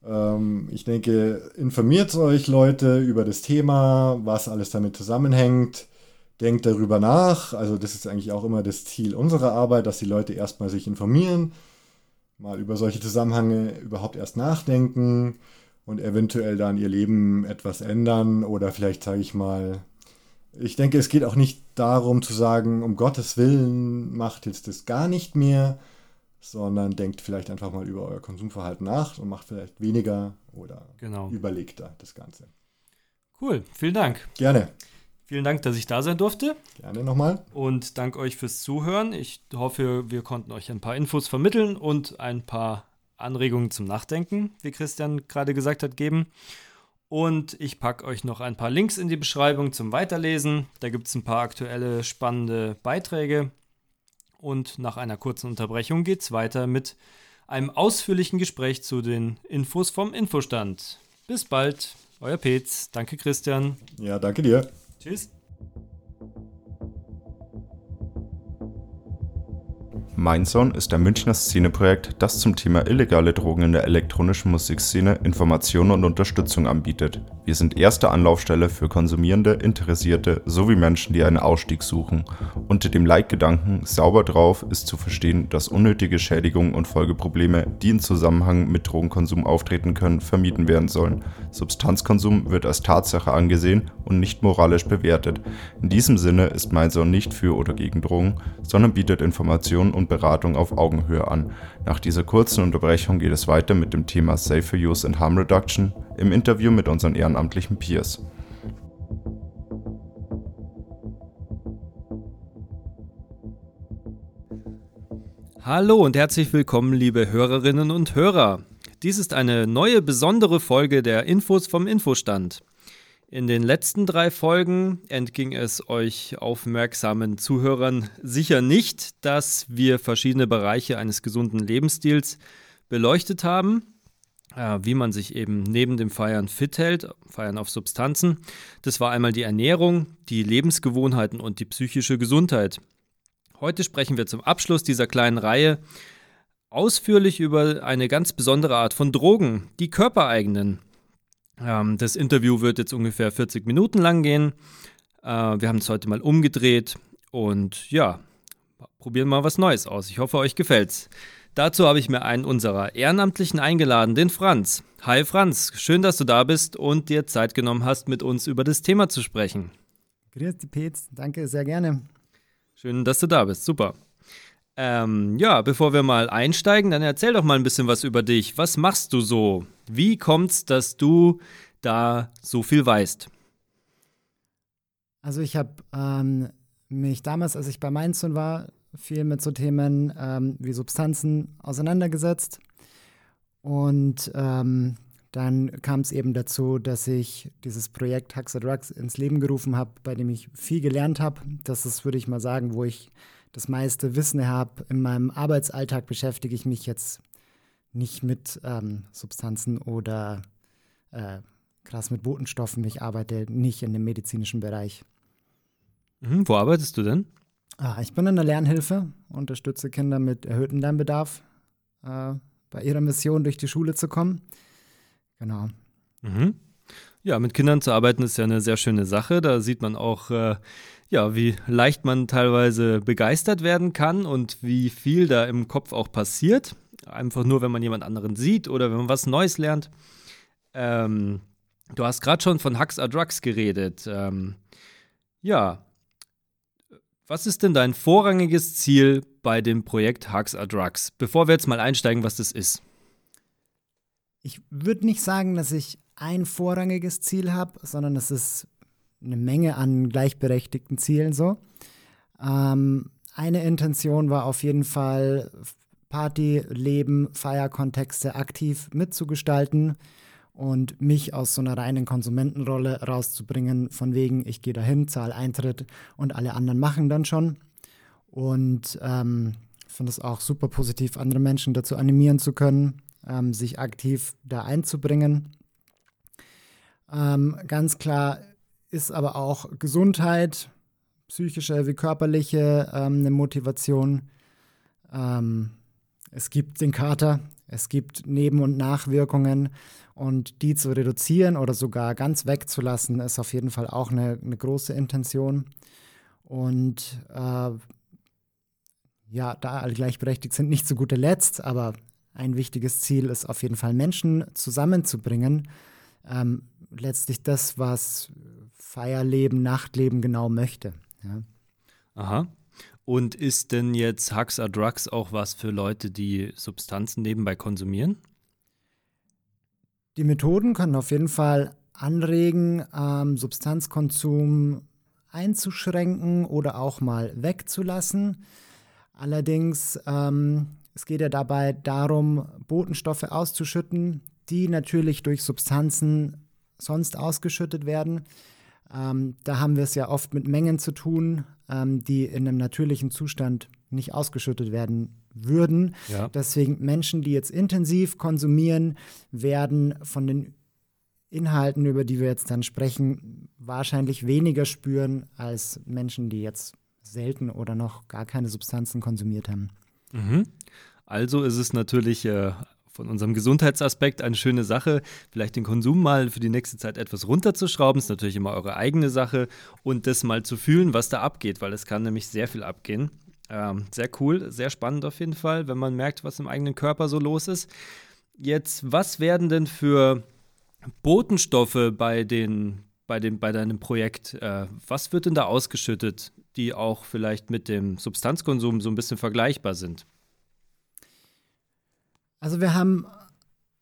Ähm, ich denke, informiert euch Leute über das Thema, was alles damit zusammenhängt. Denkt darüber nach. Also das ist eigentlich auch immer das Ziel unserer Arbeit, dass die Leute erstmal sich informieren, mal über solche Zusammenhänge überhaupt erst nachdenken und eventuell dann ihr Leben etwas ändern oder vielleicht sage ich mal, ich denke, es geht auch nicht darum zu sagen, um Gottes Willen macht jetzt das gar nicht mehr, sondern denkt vielleicht einfach mal über euer Konsumverhalten nach und macht vielleicht weniger oder genau. überlegter das Ganze. Cool, vielen Dank. Gerne. Vielen Dank, dass ich da sein durfte. Gerne nochmal. Und dank euch fürs Zuhören. Ich hoffe, wir konnten euch ein paar Infos vermitteln und ein paar Anregungen zum Nachdenken, wie Christian gerade gesagt hat, geben. Und ich packe euch noch ein paar Links in die Beschreibung zum Weiterlesen. Da gibt es ein paar aktuelle, spannende Beiträge. Und nach einer kurzen Unterbrechung geht es weiter mit einem ausführlichen Gespräch zu den Infos vom Infostand. Bis bald, euer Petz. Danke, Christian. Ja, danke dir. Tschüss. Mindzone ist ein Münchner Szeneprojekt, das zum Thema illegale Drogen in der elektronischen Musikszene Informationen und Unterstützung anbietet. Wir sind erste Anlaufstelle für Konsumierende, Interessierte sowie Menschen, die einen Ausstieg suchen. Unter dem Leitgedanken Sauber drauf ist zu verstehen, dass unnötige Schädigungen und Folgeprobleme, die in Zusammenhang mit Drogenkonsum auftreten können, vermieden werden sollen. Substanzkonsum wird als Tatsache angesehen und nicht moralisch bewertet. In diesem Sinne ist Mindzone nicht für oder gegen Drogen, sondern bietet Informationen und Beratung auf Augenhöhe an. Nach dieser kurzen Unterbrechung geht es weiter mit dem Thema Safer Use and Harm Reduction im Interview mit unseren ehrenamtlichen Peers. Hallo und herzlich willkommen, liebe Hörerinnen und Hörer. Dies ist eine neue besondere Folge der Infos vom Infostand. In den letzten drei Folgen entging es euch aufmerksamen Zuhörern sicher nicht, dass wir verschiedene Bereiche eines gesunden Lebensstils beleuchtet haben, äh, wie man sich eben neben dem Feiern fit hält, Feiern auf Substanzen. Das war einmal die Ernährung, die Lebensgewohnheiten und die psychische Gesundheit. Heute sprechen wir zum Abschluss dieser kleinen Reihe ausführlich über eine ganz besondere Art von Drogen, die körpereigenen. Ähm, das Interview wird jetzt ungefähr 40 Minuten lang gehen. Äh, wir haben es heute mal umgedreht und ja, probieren mal was Neues aus. Ich hoffe, euch gefällt's. Dazu habe ich mir einen unserer Ehrenamtlichen eingeladen, den Franz. Hi Franz, schön, dass du da bist und dir Zeit genommen hast, mit uns über das Thema zu sprechen. Grüß dich, Petz. Danke, sehr gerne. Schön, dass du da bist. Super. Ähm, ja, bevor wir mal einsteigen, dann erzähl doch mal ein bisschen was über dich. Was machst du so? Wie kommt's, dass du da so viel weißt? Also ich habe ähm, mich damals, als ich bei Mainzun war, viel mit so Themen ähm, wie Substanzen auseinandergesetzt. Und ähm, dann kam es eben dazu, dass ich dieses Projekt Huxa Drugs ins Leben gerufen habe, bei dem ich viel gelernt habe. Das ist, würde ich mal sagen, wo ich das meiste Wissen habe. In meinem Arbeitsalltag beschäftige ich mich jetzt nicht mit ähm, Substanzen oder äh, krass mit Botenstoffen. Ich arbeite nicht in dem medizinischen Bereich. Mhm, wo arbeitest du denn? Ah, ich bin in der Lernhilfe, unterstütze Kinder mit erhöhtem Lernbedarf äh, bei ihrer Mission durch die Schule zu kommen. Genau. Mhm. Ja, mit Kindern zu arbeiten ist ja eine sehr schöne Sache. Da sieht man auch, äh, ja, wie leicht man teilweise begeistert werden kann und wie viel da im Kopf auch passiert. Einfach nur, wenn man jemand anderen sieht oder wenn man was Neues lernt. Ähm, du hast gerade schon von Hux are Drugs geredet. Ähm, ja, was ist denn dein vorrangiges Ziel bei dem Projekt Hux are Drugs? Bevor wir jetzt mal einsteigen, was das ist. Ich würde nicht sagen, dass ich ein vorrangiges Ziel habe, sondern es ist eine Menge an gleichberechtigten Zielen so. Ähm, eine Intention war auf jeden Fall, Party, Leben, Feierkontexte aktiv mitzugestalten und mich aus so einer reinen Konsumentenrolle rauszubringen, von wegen, ich gehe dahin, zahle Eintritt und alle anderen machen dann schon. Und ähm, finde es auch super positiv, andere Menschen dazu animieren zu können, ähm, sich aktiv da einzubringen. Ähm, ganz klar ist aber auch Gesundheit, psychische wie körperliche, ähm, eine Motivation. Ähm, es gibt den Kater, Es gibt Neben- und Nachwirkungen und die zu reduzieren oder sogar ganz wegzulassen, ist auf jeden Fall auch eine, eine große Intention. Und äh, ja, da alle gleichberechtigt sind, nicht zu guter Letzt, aber ein wichtiges Ziel ist auf jeden Fall, Menschen zusammenzubringen. Ähm, letztlich das, was Feierleben, Nachtleben genau möchte. Ja. Aha. Und ist denn jetzt Hugs are Drugs auch was für Leute, die Substanzen nebenbei konsumieren? Die Methoden können auf jeden Fall anregen, ähm, Substanzkonsum einzuschränken oder auch mal wegzulassen. Allerdings, ähm, es geht ja dabei darum, Botenstoffe auszuschütten, die natürlich durch Substanzen sonst ausgeschüttet werden. Ähm, da haben wir es ja oft mit Mengen zu tun, ähm, die in einem natürlichen Zustand nicht ausgeschüttet werden würden. Ja. Deswegen Menschen, die jetzt intensiv konsumieren, werden von den Inhalten, über die wir jetzt dann sprechen, wahrscheinlich weniger spüren als Menschen, die jetzt selten oder noch gar keine Substanzen konsumiert haben. Mhm. Also ist es natürlich äh, von unserem Gesundheitsaspekt eine schöne Sache, vielleicht den Konsum mal für die nächste Zeit etwas runterzuschrauben. Ist natürlich immer eure eigene Sache und das mal zu fühlen, was da abgeht, weil es kann nämlich sehr viel abgehen. Ähm, sehr cool, sehr spannend auf jeden Fall, wenn man merkt, was im eigenen Körper so los ist. Jetzt, was werden denn für Botenstoffe bei, den, bei, dem, bei deinem Projekt, äh, was wird denn da ausgeschüttet, die auch vielleicht mit dem Substanzkonsum so ein bisschen vergleichbar sind? Also wir haben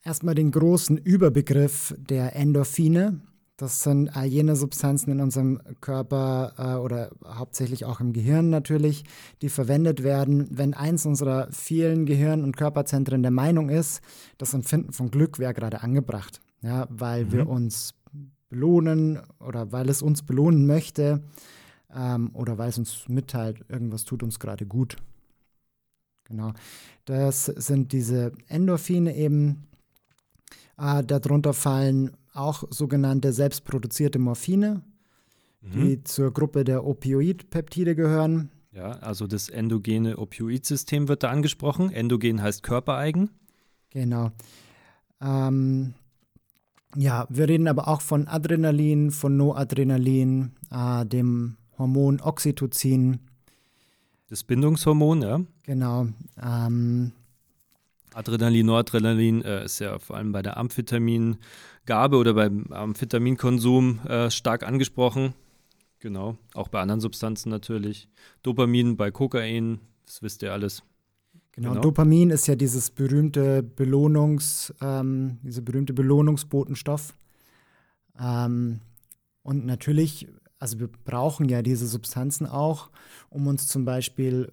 erstmal den großen Überbegriff der Endorphine. Das sind all jene Substanzen in unserem Körper äh, oder hauptsächlich auch im Gehirn natürlich, die verwendet werden, wenn eins unserer vielen Gehirn- und Körperzentren der Meinung ist, das Empfinden von Glück wäre gerade angebracht ja, weil mhm. wir uns belohnen oder weil es uns belohnen möchte ähm, oder weil es uns mitteilt, irgendwas tut uns gerade gut. Genau. Das sind diese Endorphine eben. Äh, darunter fallen auch sogenannte selbstproduzierte Morphine, mhm. die zur Gruppe der Opioidpeptide gehören. Ja, also das endogene Opioidsystem wird da angesprochen. Endogen heißt körpereigen. Genau. Ähm, ja, wir reden aber auch von Adrenalin, von Noadrenalin, äh, dem Hormon Oxytocin. Das Bindungshormon, ja. Genau. Ähm, Adrenalin, Noradrenalin äh, ist ja vor allem bei der Amphetamingabe oder beim Amphetaminkonsum äh, stark angesprochen. Genau. Auch bei anderen Substanzen natürlich. Dopamin bei Kokain, das wisst ihr alles. Genau, genau. Dopamin ist ja dieses berühmte Belohnungs, ähm, diese berühmte Belohnungsbotenstoff. Ähm, und natürlich, also wir brauchen ja diese Substanzen auch, um uns zum Beispiel,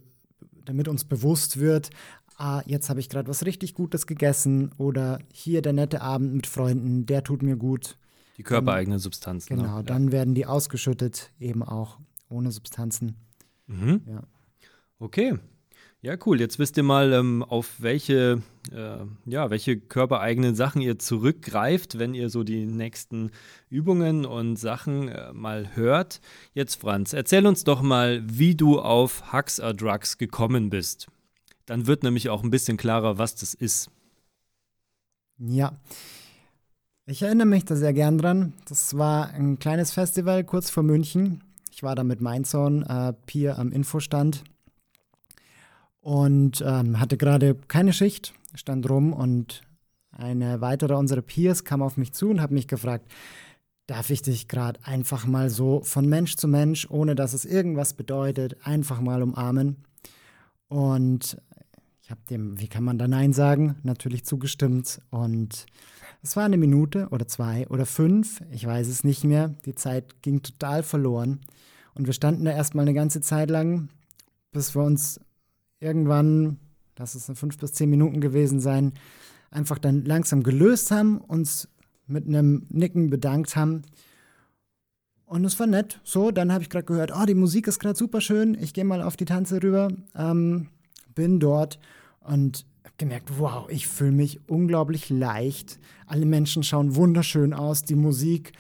damit uns bewusst wird, ah, jetzt habe ich gerade was richtig Gutes gegessen oder hier der nette Abend mit Freunden, der tut mir gut. Die körpereigenen Substanzen. Genau, ne? dann ja. werden die ausgeschüttet, eben auch ohne Substanzen. Mhm. Ja. Okay, ja, cool. Jetzt wisst ihr mal, ähm, auf welche, äh, ja, welche körpereigenen Sachen ihr zurückgreift, wenn ihr so die nächsten Übungen und Sachen äh, mal hört. Jetzt, Franz, erzähl uns doch mal, wie du auf or Drugs gekommen bist. Dann wird nämlich auch ein bisschen klarer, was das ist. Ja. Ich erinnere mich da sehr gern dran. Das war ein kleines Festival kurz vor München. Ich war da mit Sohn äh, Pier am Infostand und ähm, hatte gerade keine Schicht, stand rum und eine weitere unserer Peers kam auf mich zu und hat mich gefragt, darf ich dich gerade einfach mal so von Mensch zu Mensch, ohne dass es irgendwas bedeutet, einfach mal umarmen? Und ich habe dem, wie kann man da Nein sagen, natürlich zugestimmt. Und es war eine Minute oder zwei oder fünf, ich weiß es nicht mehr. Die Zeit ging total verloren. Und wir standen da erstmal eine ganze Zeit lang, bis wir uns irgendwann, das ist fünf bis zehn Minuten gewesen sein, einfach dann langsam gelöst haben, uns mit einem Nicken bedankt haben. Und es war nett. So, dann habe ich gerade gehört, oh, die Musik ist gerade super schön. Ich gehe mal auf die Tanze rüber. Ähm, bin dort und habe gemerkt, wow, ich fühle mich unglaublich leicht. Alle Menschen schauen wunderschön aus. Die Musik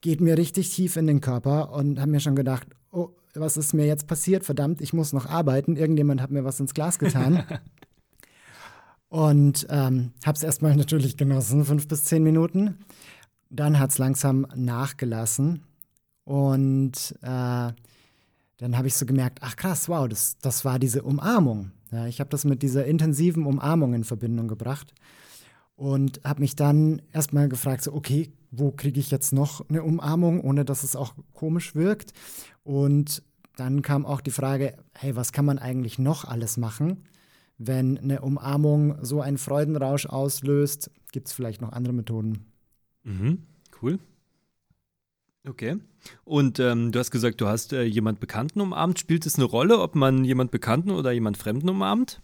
geht mir richtig tief in den Körper und habe mir schon gedacht, was ist mir jetzt passiert? Verdammt, ich muss noch arbeiten. Irgendjemand hat mir was ins Glas getan. [laughs] Und ähm, habe es erstmal natürlich genossen, fünf bis zehn Minuten. Dann hat es langsam nachgelassen. Und äh, dann habe ich so gemerkt, ach krass, wow, das, das war diese Umarmung. Ja, ich habe das mit dieser intensiven Umarmung in Verbindung gebracht und habe mich dann erstmal gefragt, so, okay, wo kriege ich jetzt noch eine Umarmung, ohne dass es auch komisch wirkt? Und dann kam auch die Frage, hey, was kann man eigentlich noch alles machen? Wenn eine Umarmung so einen Freudenrausch auslöst, gibt es vielleicht noch andere Methoden. Mhm, cool. Okay. Und ähm, du hast gesagt, du hast äh, jemand Bekannten umarmt. Spielt es eine Rolle, ob man jemand Bekannten oder jemand Fremden umarmt?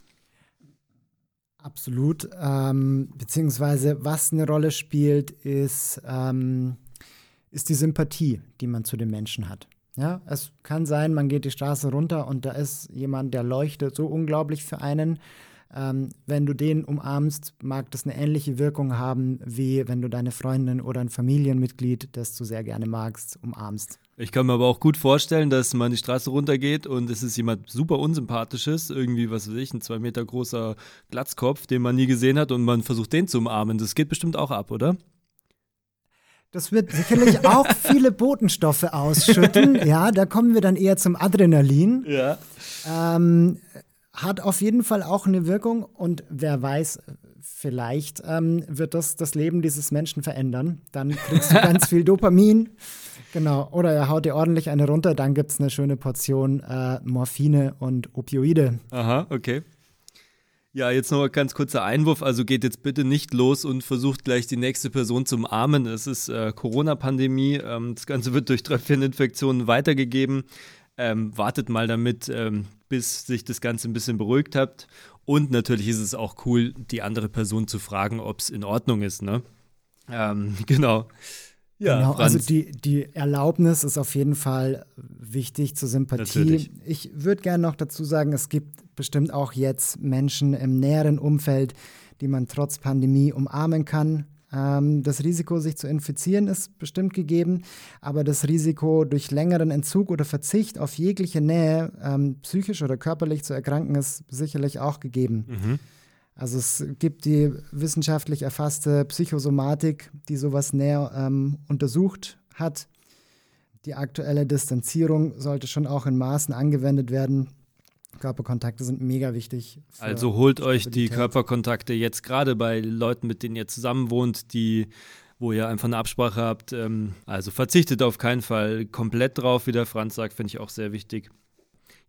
Absolut. Ähm, beziehungsweise was eine Rolle spielt, ist, ähm, ist die Sympathie, die man zu den Menschen hat. Ja, es kann sein, man geht die Straße runter und da ist jemand, der leuchtet so unglaublich für einen. Ähm, wenn du den umarmst, mag das eine ähnliche Wirkung haben, wie wenn du deine Freundin oder ein Familienmitglied, das du sehr gerne magst, umarmst. Ich kann mir aber auch gut vorstellen, dass man die Straße runtergeht und es ist jemand super unsympathisches, irgendwie, was weiß ich, ein zwei Meter großer Glatzkopf, den man nie gesehen hat und man versucht, den zu umarmen. Das geht bestimmt auch ab, oder? Das wird sicherlich [laughs] auch viele Botenstoffe ausschütten. [laughs] Ja, da kommen wir dann eher zum Adrenalin. Ja. Ähm, hat auf jeden Fall auch eine Wirkung und wer weiß, vielleicht ähm, wird das das Leben dieses Menschen verändern. Dann kriegst du ganz viel [laughs] Dopamin. Genau. Oder er haut dir ordentlich eine runter, dann gibt es eine schöne Portion äh, Morphine und Opioide. Aha, okay. Ja, jetzt noch ein ganz kurzer Einwurf. Also geht jetzt bitte nicht los und versucht gleich die nächste Person zu umarmen. Es ist äh, Corona-Pandemie. Ähm, das Ganze wird durch Tröpfcheninfektionen weitergegeben. Ähm, wartet mal damit, ähm, bis sich das Ganze ein bisschen beruhigt habt. Und natürlich ist es auch cool, die andere Person zu fragen, ob es in Ordnung ist. Ne? Ähm, [laughs] genau. Ja, genau, also die, die Erlaubnis ist auf jeden Fall wichtig zur Sympathie. Natürlich. Ich würde gerne noch dazu sagen, es gibt bestimmt auch jetzt Menschen im näheren Umfeld, die man trotz Pandemie umarmen kann. Ähm, das Risiko, sich zu infizieren, ist bestimmt gegeben, aber das Risiko, durch längeren Entzug oder Verzicht auf jegliche Nähe ähm, psychisch oder körperlich zu erkranken, ist sicherlich auch gegeben. Mhm. Also es gibt die wissenschaftlich erfasste Psychosomatik, die sowas näher ähm, untersucht hat. Die aktuelle Distanzierung sollte schon auch in Maßen angewendet werden. Körperkontakte sind mega wichtig. Also holt euch die Körperkontakte jetzt gerade bei Leuten, mit denen ihr zusammen wohnt, die wo ihr einfach eine Absprache habt. Ähm, also verzichtet auf keinen Fall komplett drauf, wie der Franz sagt, finde ich auch sehr wichtig.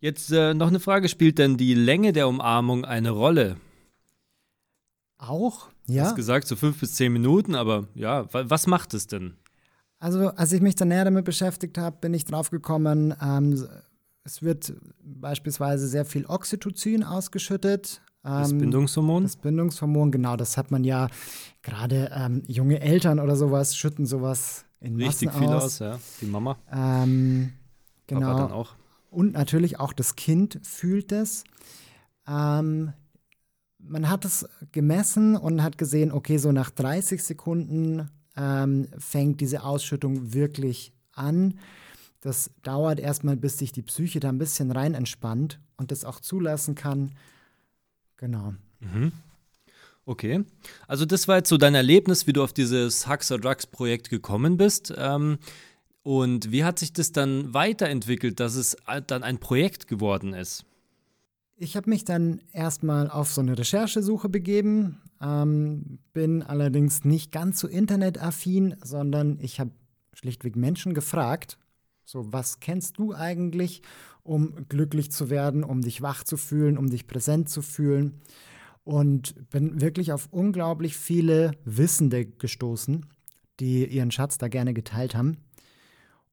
Jetzt äh, noch eine Frage, spielt denn die Länge der Umarmung eine Rolle? Auch, ja. Du hast gesagt, so fünf bis zehn Minuten, aber ja, was macht es denn? Also, als ich mich dann näher damit beschäftigt habe, bin ich drauf gekommen, ähm, es wird beispielsweise sehr viel Oxytocin ausgeschüttet. das ähm, Bindungshormon? Das Bindungshormon, genau, das hat man ja gerade ähm, junge Eltern oder sowas schütten sowas in Richtig Massen viel aus. aus, ja. Die Mama. Ähm, genau. Papa dann auch. Und natürlich auch das Kind fühlt es. Ähm, man hat es gemessen und hat gesehen, okay, so nach 30 Sekunden ähm, fängt diese Ausschüttung wirklich an. Das dauert erstmal, bis sich die Psyche da ein bisschen rein entspannt und das auch zulassen kann. Genau. Mhm. Okay. Also, das war jetzt so dein Erlebnis, wie du auf dieses Hugs or Drugs Projekt gekommen bist. Ähm, und wie hat sich das dann weiterentwickelt, dass es dann ein Projekt geworden ist? Ich habe mich dann erstmal auf so eine Recherchesuche begeben, ähm, bin allerdings nicht ganz so internetaffin, sondern ich habe schlichtweg Menschen gefragt, so was kennst du eigentlich, um glücklich zu werden, um dich wach zu fühlen, um dich präsent zu fühlen und bin wirklich auf unglaublich viele Wissende gestoßen, die ihren Schatz da gerne geteilt haben.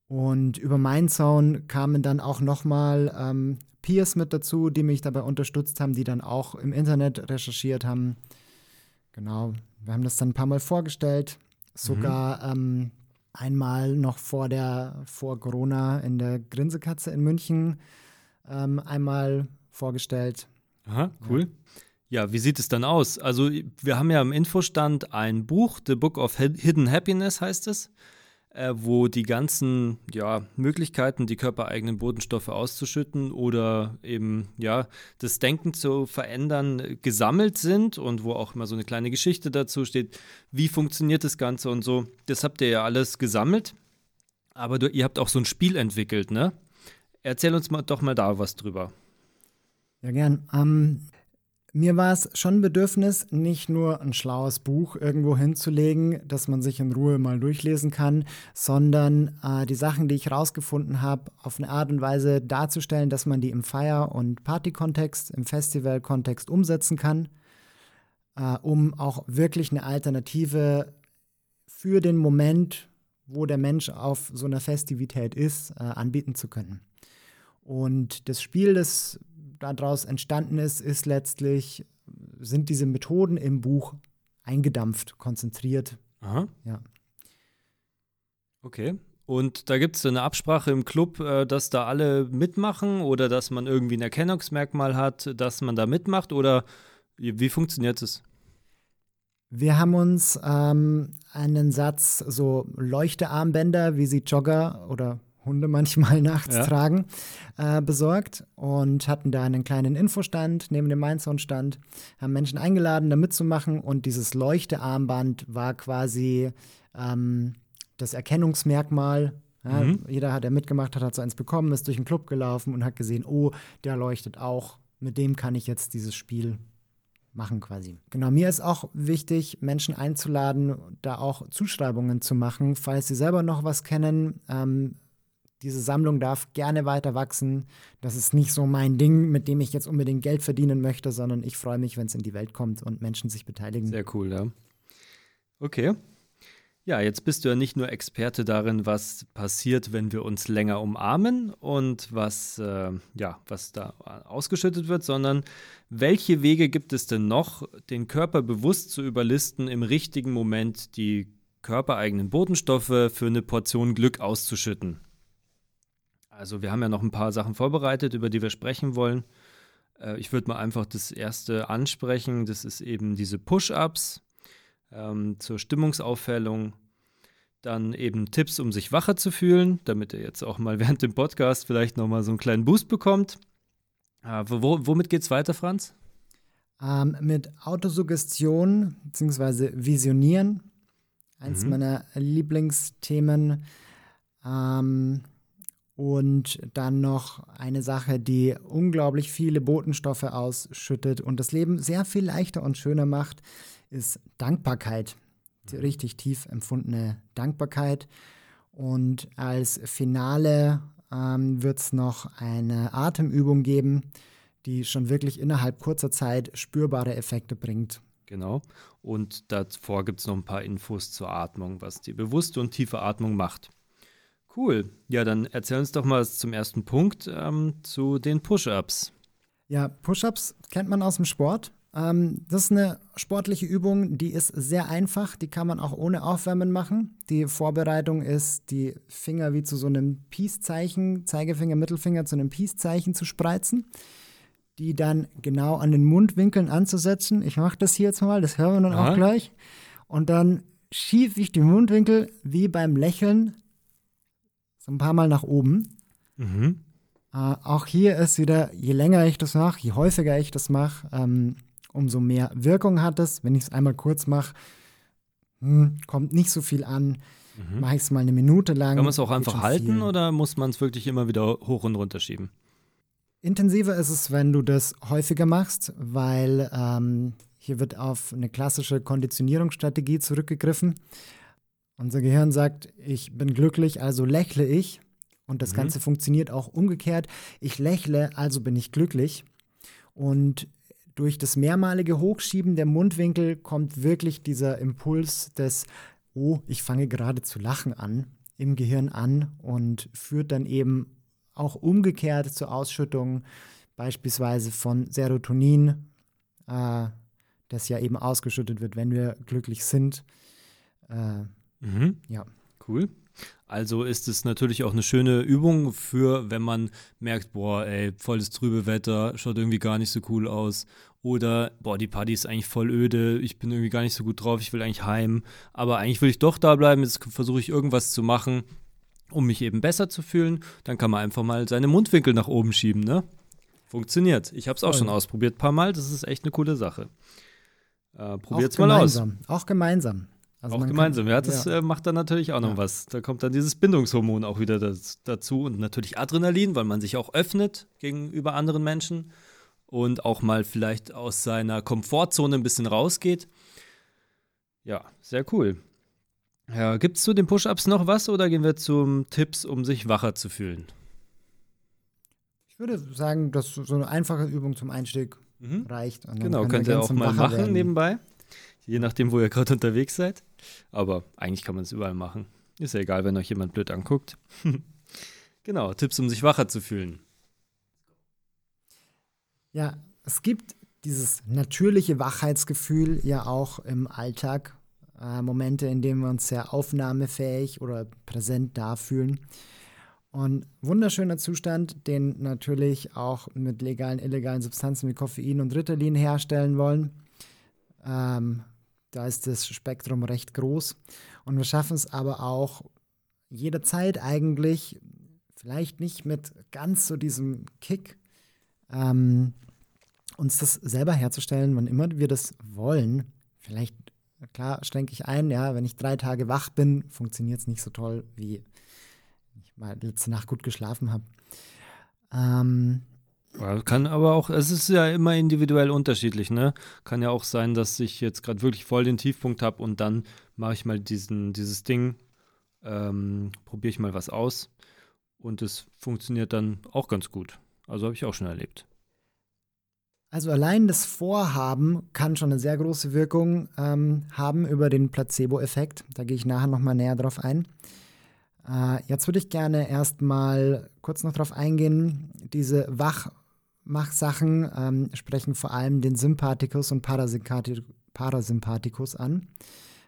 Und über meinen Zaun kamen dann auch nochmal ähm, Peers mit dazu, die mich dabei unterstützt haben, die dann auch im Internet recherchiert haben. Genau, wir haben das dann ein paar Mal vorgestellt. Sogar mhm. ähm, einmal noch vor der vor Corona in der Grinsekatze in München ähm, einmal vorgestellt. Aha, cool. Ja. ja, wie sieht es dann aus? Also, wir haben ja im Infostand ein Buch, The Book of Hidden Happiness heißt es. Äh, wo die ganzen ja, Möglichkeiten, die körpereigenen Botenstoffe auszuschütten oder eben ja, das Denken zu verändern, gesammelt sind und wo auch immer so eine kleine Geschichte dazu steht, wie funktioniert das Ganze und so. Das habt ihr ja alles gesammelt. Aber du, ihr habt auch so ein Spiel entwickelt, ne? Erzähl uns mal, doch mal da was drüber. Ja, gern. Ähm, mir war es schon ein Bedürfnis, nicht nur ein schlaues Buch irgendwo hinzulegen, das man sich in Ruhe mal durchlesen kann, sondern äh, die Sachen, die ich rausgefunden habe, auf eine Art und Weise darzustellen, dass man die im Feier- und Party-Kontext, im Festival-Kontext umsetzen kann, äh, um auch wirklich eine Alternative für den Moment, wo der Mensch auf so einer Festivität ist, äh, anbieten zu können. Und das Spiel, das daraus entstanden ist, ist letztlich, sind diese Methoden im Buch eingedampft, konzentriert. Aha. Ja. Okay. Und da gibt es eine Absprache im Club, äh, dass da alle mitmachen oder dass man irgendwie ein Erkennungsmerkmal hat, dass man da mitmacht oder wie, wie funktioniert es? Wir haben uns ähm, einen Satz, so Leuchtearmbänder, wie sie Jogger oder Hunde manchmal [laughs] nachts ja. tragen, äh, besorgt und hatten da einen kleinen Infostand neben dem Mindzone-Stand, haben Menschen eingeladen, da mitzumachen und dieses Leuchtearmband war quasi ähm, das Erkennungsmerkmal. Ja, mhm. Jeder, der mitgemacht hat, hat so eins bekommen, ist durch den Club gelaufen und hat gesehen, oh, der leuchtet auch. Mit dem kann ich jetzt dieses Spiel machen quasi. Genau, mir ist auch wichtig, Menschen einzuladen, da auch Zuschreibungen zu machen, falls sie selber noch was kennen. Ähm, diese Sammlung darf gerne weiter wachsen. Das ist nicht so mein Ding, mit dem ich jetzt unbedingt Geld verdienen möchte, sondern ich freue mich, wenn es in die Welt kommt und Menschen sich beteiligen. Sehr cool, ja. Okay. Ja, jetzt bist du ja nicht nur Experte darin, was passiert, wenn wir uns länger umarmen und was, äh, ja, was da ausgeschüttet wird, sondern welche Wege gibt es denn noch, den Körper bewusst zu überlisten, im richtigen Moment die körpereigenen Botenstoffe für eine Portion Glück auszuschütten? Also wir haben ja noch ein paar Sachen vorbereitet, über die wir sprechen wollen. Äh, ich würde mal einfach das erste ansprechen. Das ist eben diese Push-ups ähm, zur Stimmungsaufhellung. Dann eben Tipps, um sich wacher zu fühlen, damit ihr jetzt auch mal [laughs] während dem Podcast vielleicht nochmal so einen kleinen Boost bekommt. Äh, wo, womit geht es weiter, Franz? Ähm, mit Autosuggestion bzw. Visionieren. Eins mhm. meiner Lieblingsthemen. Ähm, und dann noch eine Sache, die unglaublich viele Botenstoffe ausschüttet und das Leben sehr viel leichter und schöner macht, ist Dankbarkeit. Die richtig tief empfundene Dankbarkeit. Und als Finale ähm, wird es noch eine Atemübung geben, die schon wirklich innerhalb kurzer Zeit spürbare Effekte bringt. Genau. Und davor gibt es noch ein paar Infos zur Atmung, was die bewusste und tiefe Atmung macht. Cool. Ja, dann erzähl uns doch mal zum ersten Punkt ähm, zu den Push-Ups. Ja, Push-Ups kennt man aus dem Sport. Ähm, das ist eine sportliche Übung, die ist sehr einfach. Die kann man auch ohne Aufwärmen machen. Die Vorbereitung ist, die Finger wie zu so einem Peace-Zeichen, Zeigefinger, Mittelfinger zu einem Peace-Zeichen zu spreizen. Die dann genau an den Mundwinkeln anzusetzen. Ich mache das hier jetzt mal, das hören wir dann Aha. auch gleich. Und dann schiebe ich die Mundwinkel wie beim Lächeln so ein paar Mal nach oben. Mhm. Äh, auch hier ist wieder, je länger ich das mache, je häufiger ich das mache, ähm, umso mehr Wirkung hat es. Wenn ich es einmal kurz mache, hm, kommt nicht so viel an. Mhm. Mache ich es mal eine Minute lang. Kann man es auch einfach halten viel. oder muss man es wirklich immer wieder hoch und runter schieben? Intensiver ist es, wenn du das häufiger machst, weil ähm, hier wird auf eine klassische Konditionierungsstrategie zurückgegriffen. Unser Gehirn sagt, ich bin glücklich, also lächle ich. Und das mhm. Ganze funktioniert auch umgekehrt. Ich lächle, also bin ich glücklich. Und durch das mehrmalige Hochschieben der Mundwinkel kommt wirklich dieser Impuls des, oh, ich fange gerade zu lachen an, im Gehirn an und führt dann eben auch umgekehrt zur Ausschüttung beispielsweise von Serotonin, äh, das ja eben ausgeschüttet wird, wenn wir glücklich sind. Äh, Mhm. Ja. Cool. Also ist es natürlich auch eine schöne Übung für, wenn man merkt, boah, ey, volles trübe Wetter, schaut irgendwie gar nicht so cool aus. Oder, boah, die Party ist eigentlich voll öde, ich bin irgendwie gar nicht so gut drauf, ich will eigentlich heim. Aber eigentlich will ich doch da bleiben, jetzt versuche ich irgendwas zu machen, um mich eben besser zu fühlen. Dann kann man einfach mal seine Mundwinkel nach oben schieben, ne? Funktioniert. Ich habe es auch schon ausprobiert, ein paar Mal. Das ist echt eine coole Sache. Äh, Probiert es mal aus. Auch gemeinsam. Also auch gemeinsam, kann, ja, das ja. Äh, macht dann natürlich auch noch ja. was. Da kommt dann dieses Bindungshormon auch wieder das, dazu und natürlich Adrenalin, weil man sich auch öffnet gegenüber anderen Menschen und auch mal vielleicht aus seiner Komfortzone ein bisschen rausgeht. Ja, sehr cool. Ja, Gibt es zu den Push-Ups noch was oder gehen wir zum Tipps, um sich wacher zu fühlen? Ich würde sagen, dass so eine einfache Übung zum Einstieg mhm. reicht. genau, könnt ihr auch mal machen werden. nebenbei. Je nachdem, wo ihr gerade unterwegs seid. Aber eigentlich kann man es überall machen. Ist ja egal, wenn euch jemand blöd anguckt. [laughs] genau, Tipps, um sich wacher zu fühlen. Ja, es gibt dieses natürliche Wachheitsgefühl ja auch im Alltag. Äh, Momente, in denen wir uns sehr aufnahmefähig oder präsent da fühlen. Und wunderschöner Zustand, den natürlich auch mit legalen, illegalen Substanzen wie Koffein und Ritalin herstellen wollen. Ähm, da ist das Spektrum recht groß. Und wir schaffen es aber auch jederzeit eigentlich, vielleicht nicht mit ganz so diesem Kick, ähm, uns das selber herzustellen, wann immer wir das wollen. Vielleicht, klar, schränke ich ein, ja, wenn ich drei Tage wach bin, funktioniert es nicht so toll, wie ich mal letzte Nacht gut geschlafen habe. Ähm, kann aber auch, es ist ja immer individuell unterschiedlich, ne? Kann ja auch sein, dass ich jetzt gerade wirklich voll den Tiefpunkt habe und dann mache ich mal diesen, dieses Ding, ähm, probiere ich mal was aus und es funktioniert dann auch ganz gut. Also habe ich auch schon erlebt. Also allein das Vorhaben kann schon eine sehr große Wirkung ähm, haben über den Placebo-Effekt. Da gehe ich nachher nochmal näher drauf ein. Äh, jetzt würde ich gerne erstmal kurz noch drauf eingehen. Diese Wach- Machsachen ähm, sprechen vor allem den Sympathikus und Parasympathikus an.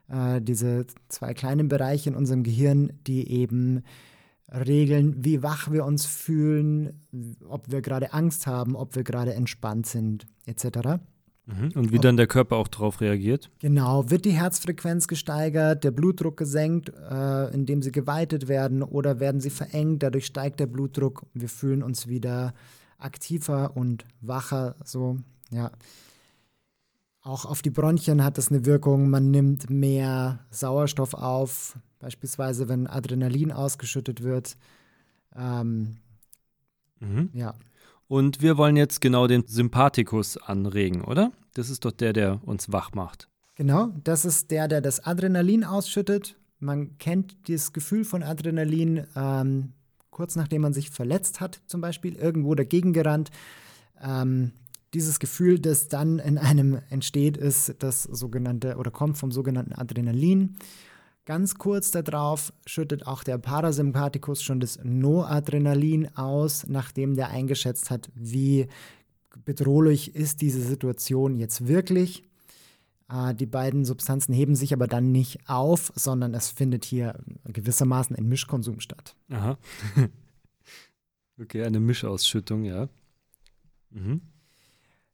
Äh, diese zwei kleinen Bereiche in unserem Gehirn, die eben regeln, wie wach wir uns fühlen, ob wir gerade Angst haben, ob wir gerade entspannt sind, etc. Mhm. Und wie dann der Körper auch darauf reagiert? Genau, wird die Herzfrequenz gesteigert, der Blutdruck gesenkt, äh, indem sie geweitet werden, oder werden sie verengt, dadurch steigt der Blutdruck, wir fühlen uns wieder aktiver und wacher, so, ja. Auch auf die Bronchien hat es eine Wirkung. Man nimmt mehr Sauerstoff auf, beispielsweise wenn Adrenalin ausgeschüttet wird. Ähm, mhm. Ja. Und wir wollen jetzt genau den Sympathikus anregen, oder? Das ist doch der, der uns wach macht. Genau, das ist der, der das Adrenalin ausschüttet. Man kennt das Gefühl von Adrenalin. Ähm, kurz nachdem man sich verletzt hat, zum Beispiel, irgendwo dagegen gerannt. Ähm, dieses Gefühl, das dann in einem entsteht, ist das sogenannte oder kommt vom sogenannten Adrenalin. Ganz kurz darauf schüttet auch der Parasympathikus schon das Noadrenalin aus, nachdem der eingeschätzt hat, wie bedrohlich ist diese Situation jetzt wirklich. Äh, die beiden Substanzen heben sich aber dann nicht auf, sondern es findet hier gewissermaßen ein Mischkonsum statt. Aha. [laughs] okay, eine Mischausschüttung, ja. Mhm.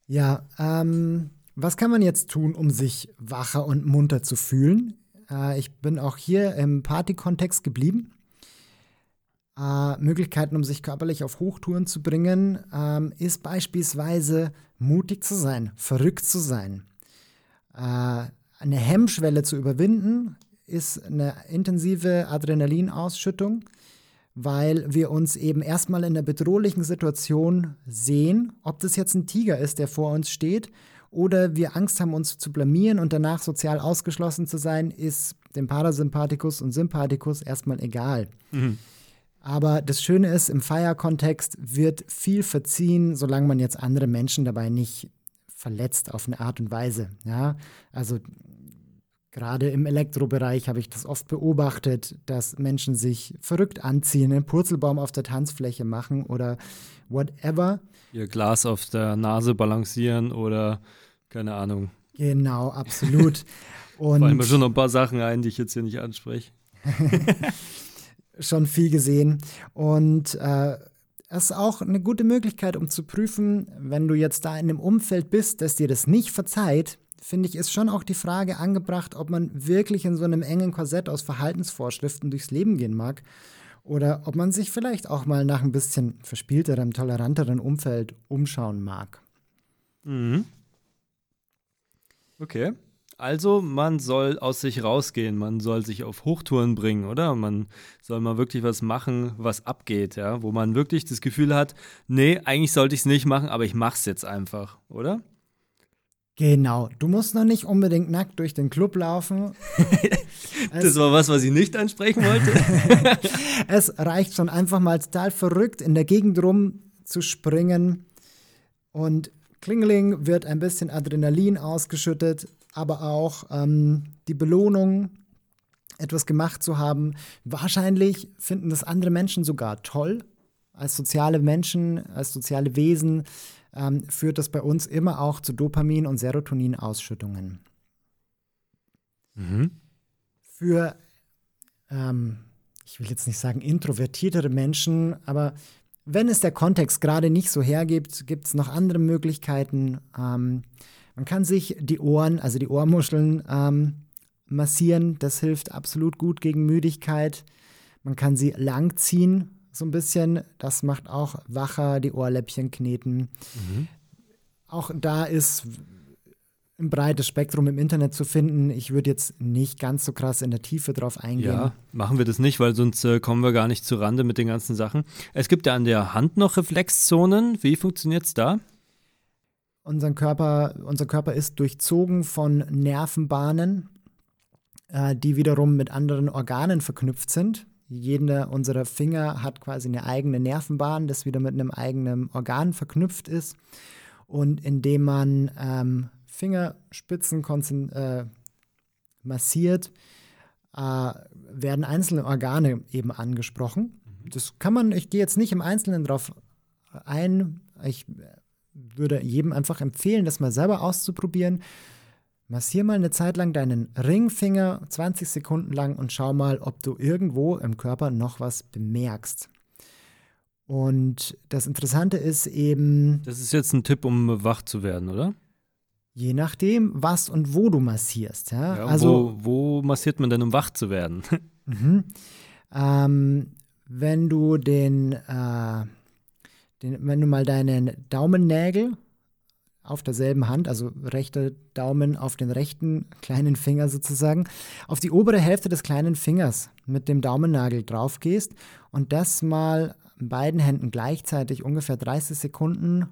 Ja, ähm, was kann man jetzt tun, um sich wacher und munter zu fühlen? Äh, ich bin auch hier im Party-Kontext geblieben. Äh, Möglichkeiten, um sich körperlich auf Hochtouren zu bringen, ähm, ist beispielsweise mutig zu sein, verrückt zu sein. Äh, eine Hemmschwelle zu überwinden ist eine intensive Adrenalinausschüttung, weil wir uns eben erstmal in einer bedrohlichen Situation sehen, ob das jetzt ein Tiger ist, der vor uns steht, oder wir Angst haben, uns zu blamieren und danach sozial ausgeschlossen zu sein, ist dem Parasympathikus und Sympathikus erstmal egal. Mhm. Aber das Schöne ist, im Feierkontext wird viel verziehen, solange man jetzt andere Menschen dabei nicht verletzt auf eine Art und Weise. Ja, also gerade im Elektrobereich habe ich das oft beobachtet, dass Menschen sich verrückt anziehen, einen Purzelbaum auf der Tanzfläche machen oder whatever. Ihr Glas auf der Nase balancieren oder keine Ahnung. Genau, absolut. Und [laughs] Fallen mir schon noch ein paar Sachen ein, die ich jetzt hier nicht anspreche. [laughs] schon viel gesehen. Und äh, ist auch eine gute Möglichkeit, um zu prüfen, wenn du jetzt da in einem Umfeld bist, das dir das nicht verzeiht, finde ich, ist schon auch die Frage angebracht, ob man wirklich in so einem engen Korsett aus Verhaltensvorschriften durchs Leben gehen mag oder ob man sich vielleicht auch mal nach ein bisschen verspielterem, toleranteren Umfeld umschauen mag. Mhm. Okay. Also man soll aus sich rausgehen, man soll sich auf Hochtouren bringen, oder? Man soll mal wirklich was machen, was abgeht, ja, wo man wirklich das Gefühl hat, nee, eigentlich sollte ich es nicht machen, aber ich mache es jetzt einfach, oder? Genau, du musst noch nicht unbedingt nackt durch den Club laufen. [laughs] das war was, was ich nicht ansprechen wollte. [laughs] es reicht schon einfach mal total verrückt in der Gegend rum zu springen und Klingling wird ein bisschen Adrenalin ausgeschüttet, aber auch ähm, die Belohnung, etwas gemacht zu haben. Wahrscheinlich finden das andere Menschen sogar toll. Als soziale Menschen, als soziale Wesen ähm, führt das bei uns immer auch zu Dopamin- und Serotoninausschüttungen. Mhm. Für, ähm, ich will jetzt nicht sagen introvertiertere Menschen, aber wenn es der Kontext gerade nicht so hergibt, gibt es noch andere Möglichkeiten. Ähm, man kann sich die Ohren, also die Ohrmuscheln, ähm, massieren. Das hilft absolut gut gegen Müdigkeit. Man kann sie langziehen, so ein bisschen. Das macht auch wacher, die Ohrläppchen kneten. Mhm. Auch da ist ein breites Spektrum im Internet zu finden. Ich würde jetzt nicht ganz so krass in der Tiefe drauf eingehen. Ja, machen wir das nicht, weil sonst äh, kommen wir gar nicht zu Rande mit den ganzen Sachen. Es gibt ja an der Hand noch Reflexzonen. Wie funktioniert es da? Unser Körper, unser Körper ist durchzogen von Nervenbahnen, äh, die wiederum mit anderen Organen verknüpft sind. Jeder unserer Finger hat quasi eine eigene Nervenbahn, das wieder mit einem eigenen Organ verknüpft ist. Und indem man ähm, Fingerspitzen äh, massiert, äh, werden einzelne Organe eben angesprochen. Mhm. Das kann man, ich gehe jetzt nicht im Einzelnen drauf ein. Ich würde jedem einfach empfehlen, das mal selber auszuprobieren. Massier mal eine Zeit lang deinen Ringfinger 20 Sekunden lang und schau mal, ob du irgendwo im Körper noch was bemerkst. Und das Interessante ist eben. Das ist jetzt ein Tipp, um wach zu werden, oder? Je nachdem, was und wo du massierst. Ja? ja also, wo, wo, massiert man denn, um wach zu werden? [laughs] mhm. ähm, wenn du den, äh, den, wenn du mal deinen Daumennägel auf derselben Hand, also rechter Daumen auf den rechten kleinen Finger sozusagen, auf die obere Hälfte des kleinen Fingers mit dem Daumennagel drauf gehst und das mal beiden Händen gleichzeitig ungefähr 30 Sekunden,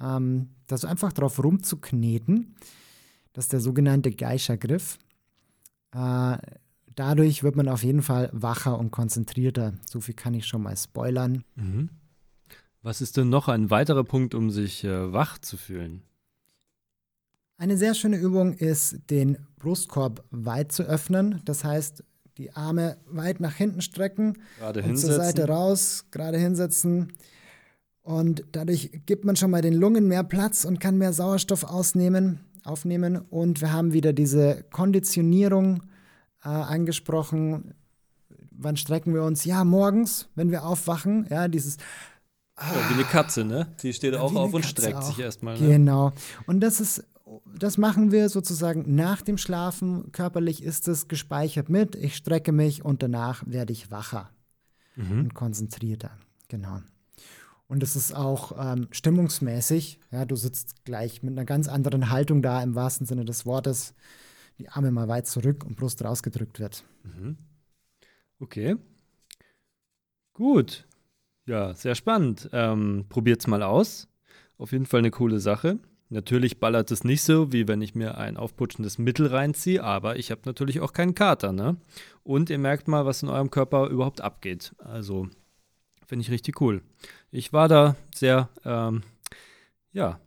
ähm, da so einfach drauf rumzukneten. Das ist der sogenannte Geisha-Griff. Äh, dadurch wird man auf jeden Fall wacher und konzentrierter. So viel kann ich schon mal spoilern. Mhm. Was ist denn noch ein weiterer Punkt, um sich äh, wach zu fühlen? Eine sehr schöne Übung ist, den Brustkorb weit zu öffnen. Das heißt, die Arme weit nach hinten strecken gerade und hinsetzen. zur Seite raus, gerade hinsetzen. Und dadurch gibt man schon mal den Lungen mehr Platz und kann mehr Sauerstoff ausnehmen, aufnehmen. Und wir haben wieder diese Konditionierung äh, angesprochen. Wann strecken wir uns? Ja, morgens, wenn wir aufwachen. Ja, dieses ja, wie eine Katze, ne? Die steht ja, auch auf und streckt auch. sich erstmal. Ne? Genau. Und das ist, das machen wir sozusagen nach dem Schlafen. Körperlich ist es gespeichert mit. Ich strecke mich und danach werde ich wacher mhm. und konzentrierter. Genau. Und es ist auch ähm, stimmungsmäßig. Ja, du sitzt gleich mit einer ganz anderen Haltung da, im wahrsten Sinne des Wortes. Die Arme mal weit zurück und Brust rausgedrückt wird. Mhm. Okay. Gut. Ja, sehr spannend. Ähm, probiert's mal aus. Auf jeden Fall eine coole Sache. Natürlich ballert es nicht so, wie wenn ich mir ein aufputschendes Mittel reinziehe, aber ich habe natürlich auch keinen Kater, ne? Und ihr merkt mal, was in eurem Körper überhaupt abgeht. Also, finde ich richtig cool. Ich war da sehr, ähm, ja,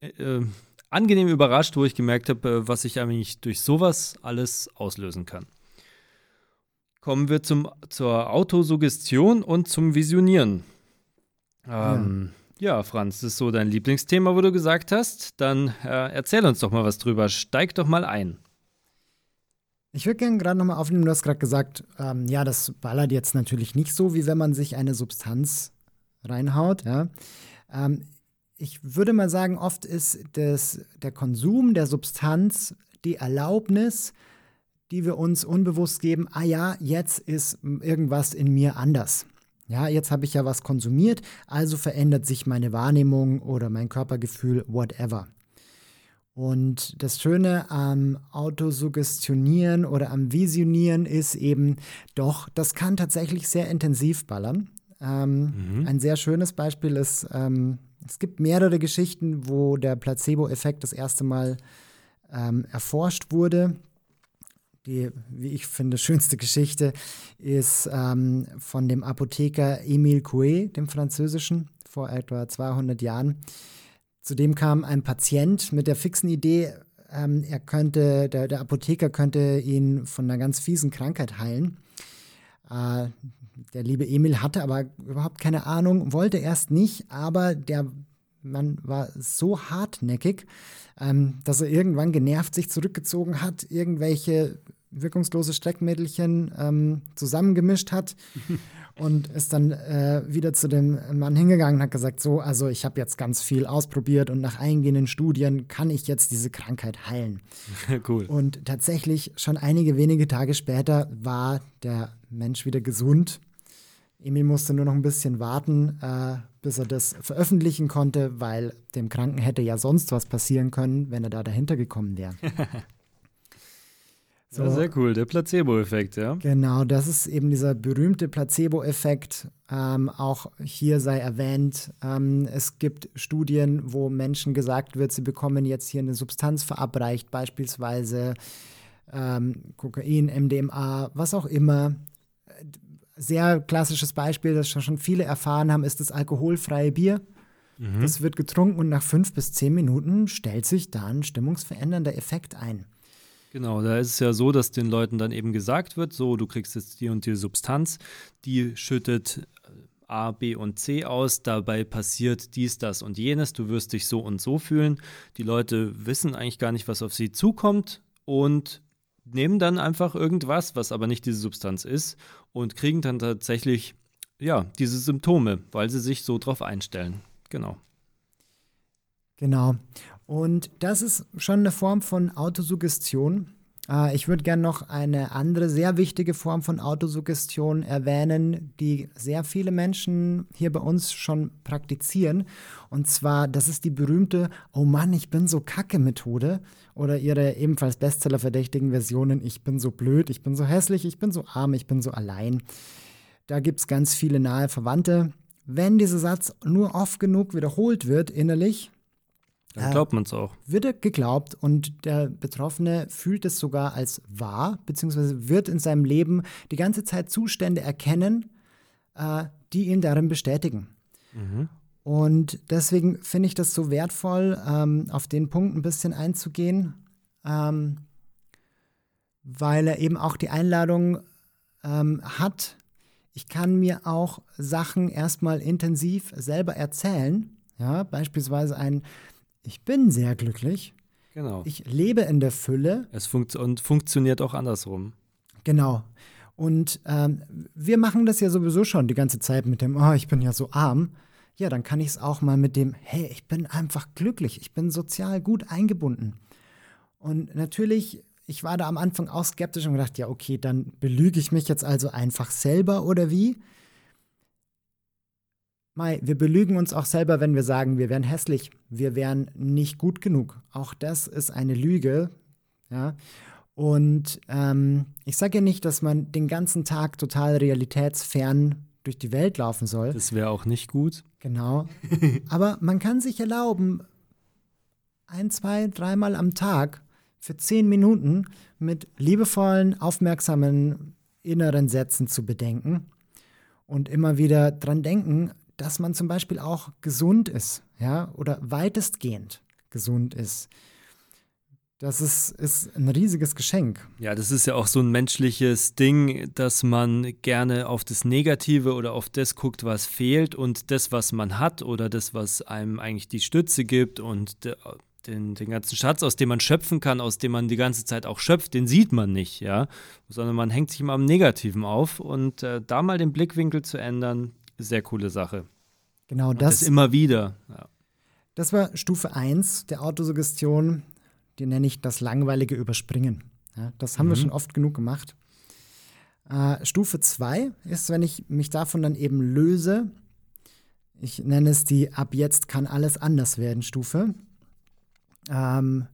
äh, äh, angenehm überrascht, wo ich gemerkt habe, äh, was ich eigentlich durch sowas alles auslösen kann kommen wir zum, zur Autosuggestion und zum Visionieren. Ähm, ja. ja. Franz, das ist so dein Lieblingsthema, wo du gesagt hast. Dann äh, erzähl uns doch mal was drüber. Steig doch mal ein. Ich würde gerne gerade nochmal aufnehmen, du hast gerade gesagt, ähm, ja, das ballert jetzt natürlich nicht so, wie wenn man sich eine Substanz reinhaut. Ja. Ähm, ich würde mal sagen, oft ist das, der Konsum der Substanz die Erlaubnis, die wir uns unbewusst geben, ah ja, jetzt ist irgendwas in mir anders. Ja, jetzt habe ich ja was konsumiert, also verändert sich meine Wahrnehmung oder mein Körpergefühl, whatever. Und das Schöne am Autosuggestionieren oder am Visionieren ist eben, doch, das kann tatsächlich sehr intensiv ballern. Ähm, mhm. Ein sehr schönes Beispiel ist, ähm, es gibt mehrere Geschichten, wo der Placebo-Effekt das erste Mal ähm, erforscht wurde. Die, wie ich finde, schönste Geschichte ist ähm, von dem Apotheker Emile Coué, dem französischen, vor etwa 200 Jahren. Zudem kam ein Patient mit der fixen Idee, ähm, er könnte, der, der, Apotheker könnte ihn von einer ganz fiesen Krankheit heilen. Äh, der liebe Emil hatte aber überhaupt keine Ahnung, wollte erst nicht, aber der Mann war so hartnäckig, ähm, dass er irgendwann genervt sich zurückgezogen hat, irgendwelche wirkungslose Streckmädelchen ähm, zusammengemischt hat [laughs] und ist dann äh, wieder zu dem Mann hingegangen und hat gesagt, so, also ich habe jetzt ganz viel ausprobiert und nach eingehenden Studien kann ich jetzt diese Krankheit heilen. [laughs] cool. Und tatsächlich schon einige wenige Tage später war der Mensch wieder gesund. Emil musste nur noch ein bisschen warten, äh, bis er das veröffentlichen konnte, weil dem Kranken hätte ja sonst was passieren können, wenn er da dahinter gekommen wäre. [laughs] So. Ja, sehr cool, der Placebo-Effekt, ja. Genau, das ist eben dieser berühmte Placebo-Effekt. Ähm, auch hier sei erwähnt, ähm, es gibt Studien, wo Menschen gesagt wird, sie bekommen jetzt hier eine Substanz verabreicht, beispielsweise ähm, Kokain, MDMA, was auch immer. Sehr klassisches Beispiel, das schon viele erfahren haben, ist das alkoholfreie Bier. Mhm. Das wird getrunken und nach fünf bis zehn Minuten stellt sich da ein stimmungsverändernder Effekt ein. Genau, da ist es ja so, dass den Leuten dann eben gesagt wird, so, du kriegst jetzt die und die Substanz, die schüttet äh, A, B und C aus, dabei passiert dies, das und jenes, du wirst dich so und so fühlen. Die Leute wissen eigentlich gar nicht, was auf sie zukommt und nehmen dann einfach irgendwas, was aber nicht diese Substanz ist und kriegen dann tatsächlich ja, diese Symptome, weil sie sich so drauf einstellen. Genau. Genau. Und das ist schon eine Form von Autosuggestion. Äh, ich würde gerne noch eine andere sehr wichtige Form von Autosuggestion erwähnen, die sehr viele Menschen hier bei uns schon praktizieren. Und zwar, das ist die berühmte Oh Mann, ich bin so kacke Methode oder ihre ebenfalls Bestseller-verdächtigen Versionen Ich bin so blöd, ich bin so hässlich, ich bin so arm, ich bin so allein. Da gibt es ganz viele nahe Verwandte. Wenn dieser Satz nur oft genug wiederholt wird innerlich, dann glaubt man es auch. Wird er geglaubt und der Betroffene fühlt es sogar als wahr, beziehungsweise wird in seinem Leben die ganze Zeit Zustände erkennen, äh, die ihn darin bestätigen. Mhm. Und deswegen finde ich das so wertvoll, ähm, auf den Punkt ein bisschen einzugehen, ähm, weil er eben auch die Einladung ähm, hat, ich kann mir auch Sachen erstmal intensiv selber erzählen. Ja, beispielsweise ein ich bin sehr glücklich. Genau. Ich lebe in der Fülle. Es funkt und funktioniert auch andersrum. Genau. Und ähm, wir machen das ja sowieso schon die ganze Zeit mit dem, oh, ich bin ja so arm. Ja, dann kann ich es auch mal mit dem, hey, ich bin einfach glücklich, ich bin sozial gut eingebunden. Und natürlich, ich war da am Anfang auch skeptisch und gedacht, ja, okay, dann belüge ich mich jetzt also einfach selber oder wie? Mai, wir belügen uns auch selber, wenn wir sagen, wir wären hässlich, wir wären nicht gut genug. Auch das ist eine Lüge. Ja? Und ähm, ich sage ja nicht, dass man den ganzen Tag total realitätsfern durch die Welt laufen soll. Das wäre auch nicht gut. Genau. Aber man kann sich erlauben, ein, zwei, dreimal am Tag für zehn Minuten mit liebevollen, aufmerksamen inneren Sätzen zu bedenken und immer wieder dran denken, dass man zum Beispiel auch gesund ist, ja, oder weitestgehend gesund ist. Das ist, ist ein riesiges Geschenk. Ja, das ist ja auch so ein menschliches Ding, dass man gerne auf das Negative oder auf das guckt, was fehlt und das, was man hat oder das, was einem eigentlich die Stütze gibt und den, den ganzen Schatz, aus dem man schöpfen kann, aus dem man die ganze Zeit auch schöpft, den sieht man nicht, ja, sondern man hängt sich immer am Negativen auf und äh, da mal den Blickwinkel zu ändern, sehr coole Sache. Genau das. das immer wieder. Ja. Das war Stufe 1 der Autosuggestion, die nenne ich das langweilige Überspringen. Ja, das haben mhm. wir schon oft genug gemacht. Äh, Stufe 2 ist, wenn ich mich davon dann eben löse, ich nenne es die Ab jetzt kann alles anders werden Stufe. Ähm,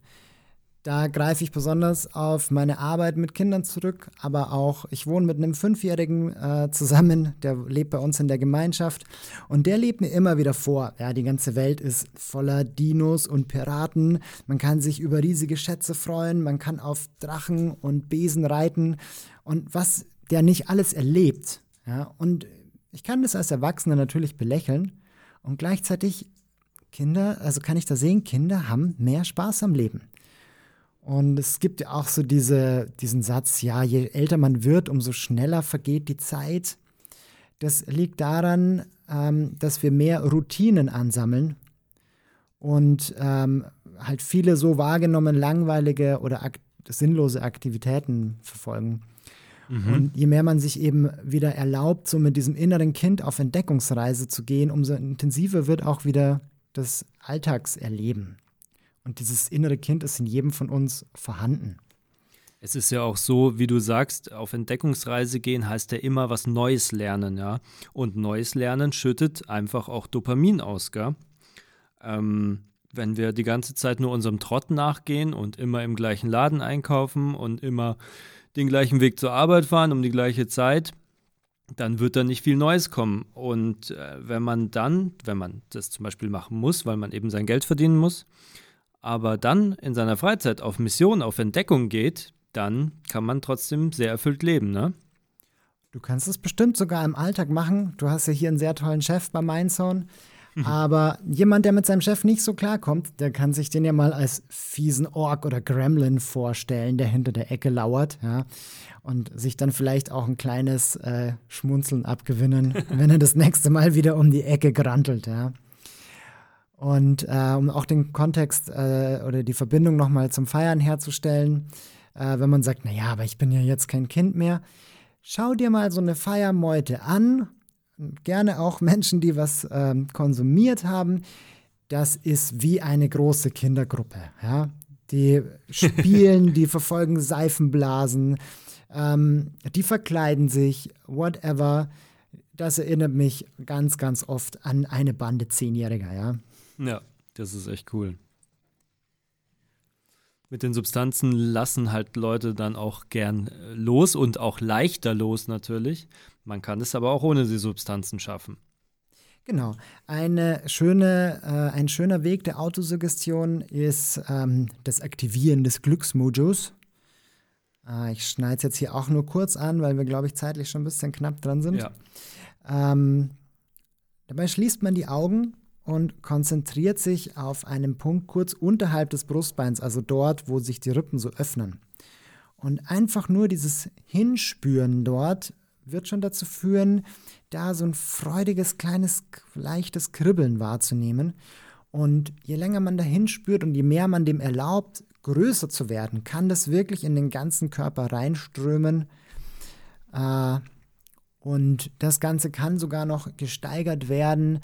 da greife ich besonders auf meine Arbeit mit Kindern zurück, aber auch, ich wohne mit einem Fünfjährigen äh, zusammen, der lebt bei uns in der Gemeinschaft. Und der lebt mir immer wieder vor, ja, die ganze Welt ist voller Dinos und Piraten, man kann sich über riesige Schätze freuen, man kann auf Drachen und Besen reiten. Und was der nicht alles erlebt, ja, und ich kann das als Erwachsener natürlich belächeln. Und gleichzeitig Kinder, also kann ich da sehen, Kinder haben mehr Spaß am Leben. Und es gibt ja auch so diese, diesen Satz, ja, je älter man wird, umso schneller vergeht die Zeit. Das liegt daran, ähm, dass wir mehr Routinen ansammeln und ähm, halt viele so wahrgenommen langweilige oder ak sinnlose Aktivitäten verfolgen. Mhm. Und je mehr man sich eben wieder erlaubt, so mit diesem inneren Kind auf Entdeckungsreise zu gehen, umso intensiver wird auch wieder das Alltagserleben. Und dieses innere Kind ist in jedem von uns vorhanden. Es ist ja auch so, wie du sagst, auf Entdeckungsreise gehen heißt ja immer was Neues lernen, ja. Und Neues lernen schüttet einfach auch Dopamin aus, gell? Ähm, wenn wir die ganze Zeit nur unserem Trott nachgehen und immer im gleichen Laden einkaufen und immer den gleichen Weg zur Arbeit fahren um die gleiche Zeit, dann wird da nicht viel Neues kommen. Und äh, wenn man dann, wenn man das zum Beispiel machen muss, weil man eben sein Geld verdienen muss, aber dann in seiner Freizeit auf Mission, auf Entdeckung geht, dann kann man trotzdem sehr erfüllt leben, ne? Du kannst es bestimmt sogar im Alltag machen. Du hast ja hier einen sehr tollen Chef bei Mindzone. Mhm. Aber jemand, der mit seinem Chef nicht so klarkommt, der kann sich den ja mal als fiesen Ork oder Gremlin vorstellen, der hinter der Ecke lauert, ja. Und sich dann vielleicht auch ein kleines äh, Schmunzeln abgewinnen, [laughs] wenn er das nächste Mal wieder um die Ecke grantelt, ja. Und äh, um auch den Kontext äh, oder die Verbindung nochmal zum Feiern herzustellen, äh, wenn man sagt, naja, aber ich bin ja jetzt kein Kind mehr, schau dir mal so eine Feiermeute an, gerne auch [laughs] Menschen, die was ähm, konsumiert haben. Das ist wie eine große Kindergruppe. Ja? Die [laughs] spielen, die verfolgen Seifenblasen, ähm, die verkleiden sich, whatever. Das erinnert mich ganz, ganz oft an eine Bande Zehnjähriger, ja. Ja, das ist echt cool. Mit den Substanzen lassen halt Leute dann auch gern äh, los und auch leichter los natürlich. Man kann es aber auch ohne die Substanzen schaffen. Genau. Eine schöne, äh, ein schöner Weg der Autosuggestion ist ähm, das Aktivieren des Glücksmojos. Äh, ich schneide es jetzt hier auch nur kurz an, weil wir, glaube ich, zeitlich schon ein bisschen knapp dran sind. Ja. Ähm, dabei schließt man die Augen und konzentriert sich auf einen Punkt kurz unterhalb des Brustbeins, also dort, wo sich die Rippen so öffnen. Und einfach nur dieses Hinspüren dort wird schon dazu führen, da so ein freudiges, kleines, leichtes Kribbeln wahrzunehmen. Und je länger man da hinspürt und je mehr man dem erlaubt, größer zu werden, kann das wirklich in den ganzen Körper reinströmen. Äh, und das Ganze kann sogar noch gesteigert werden,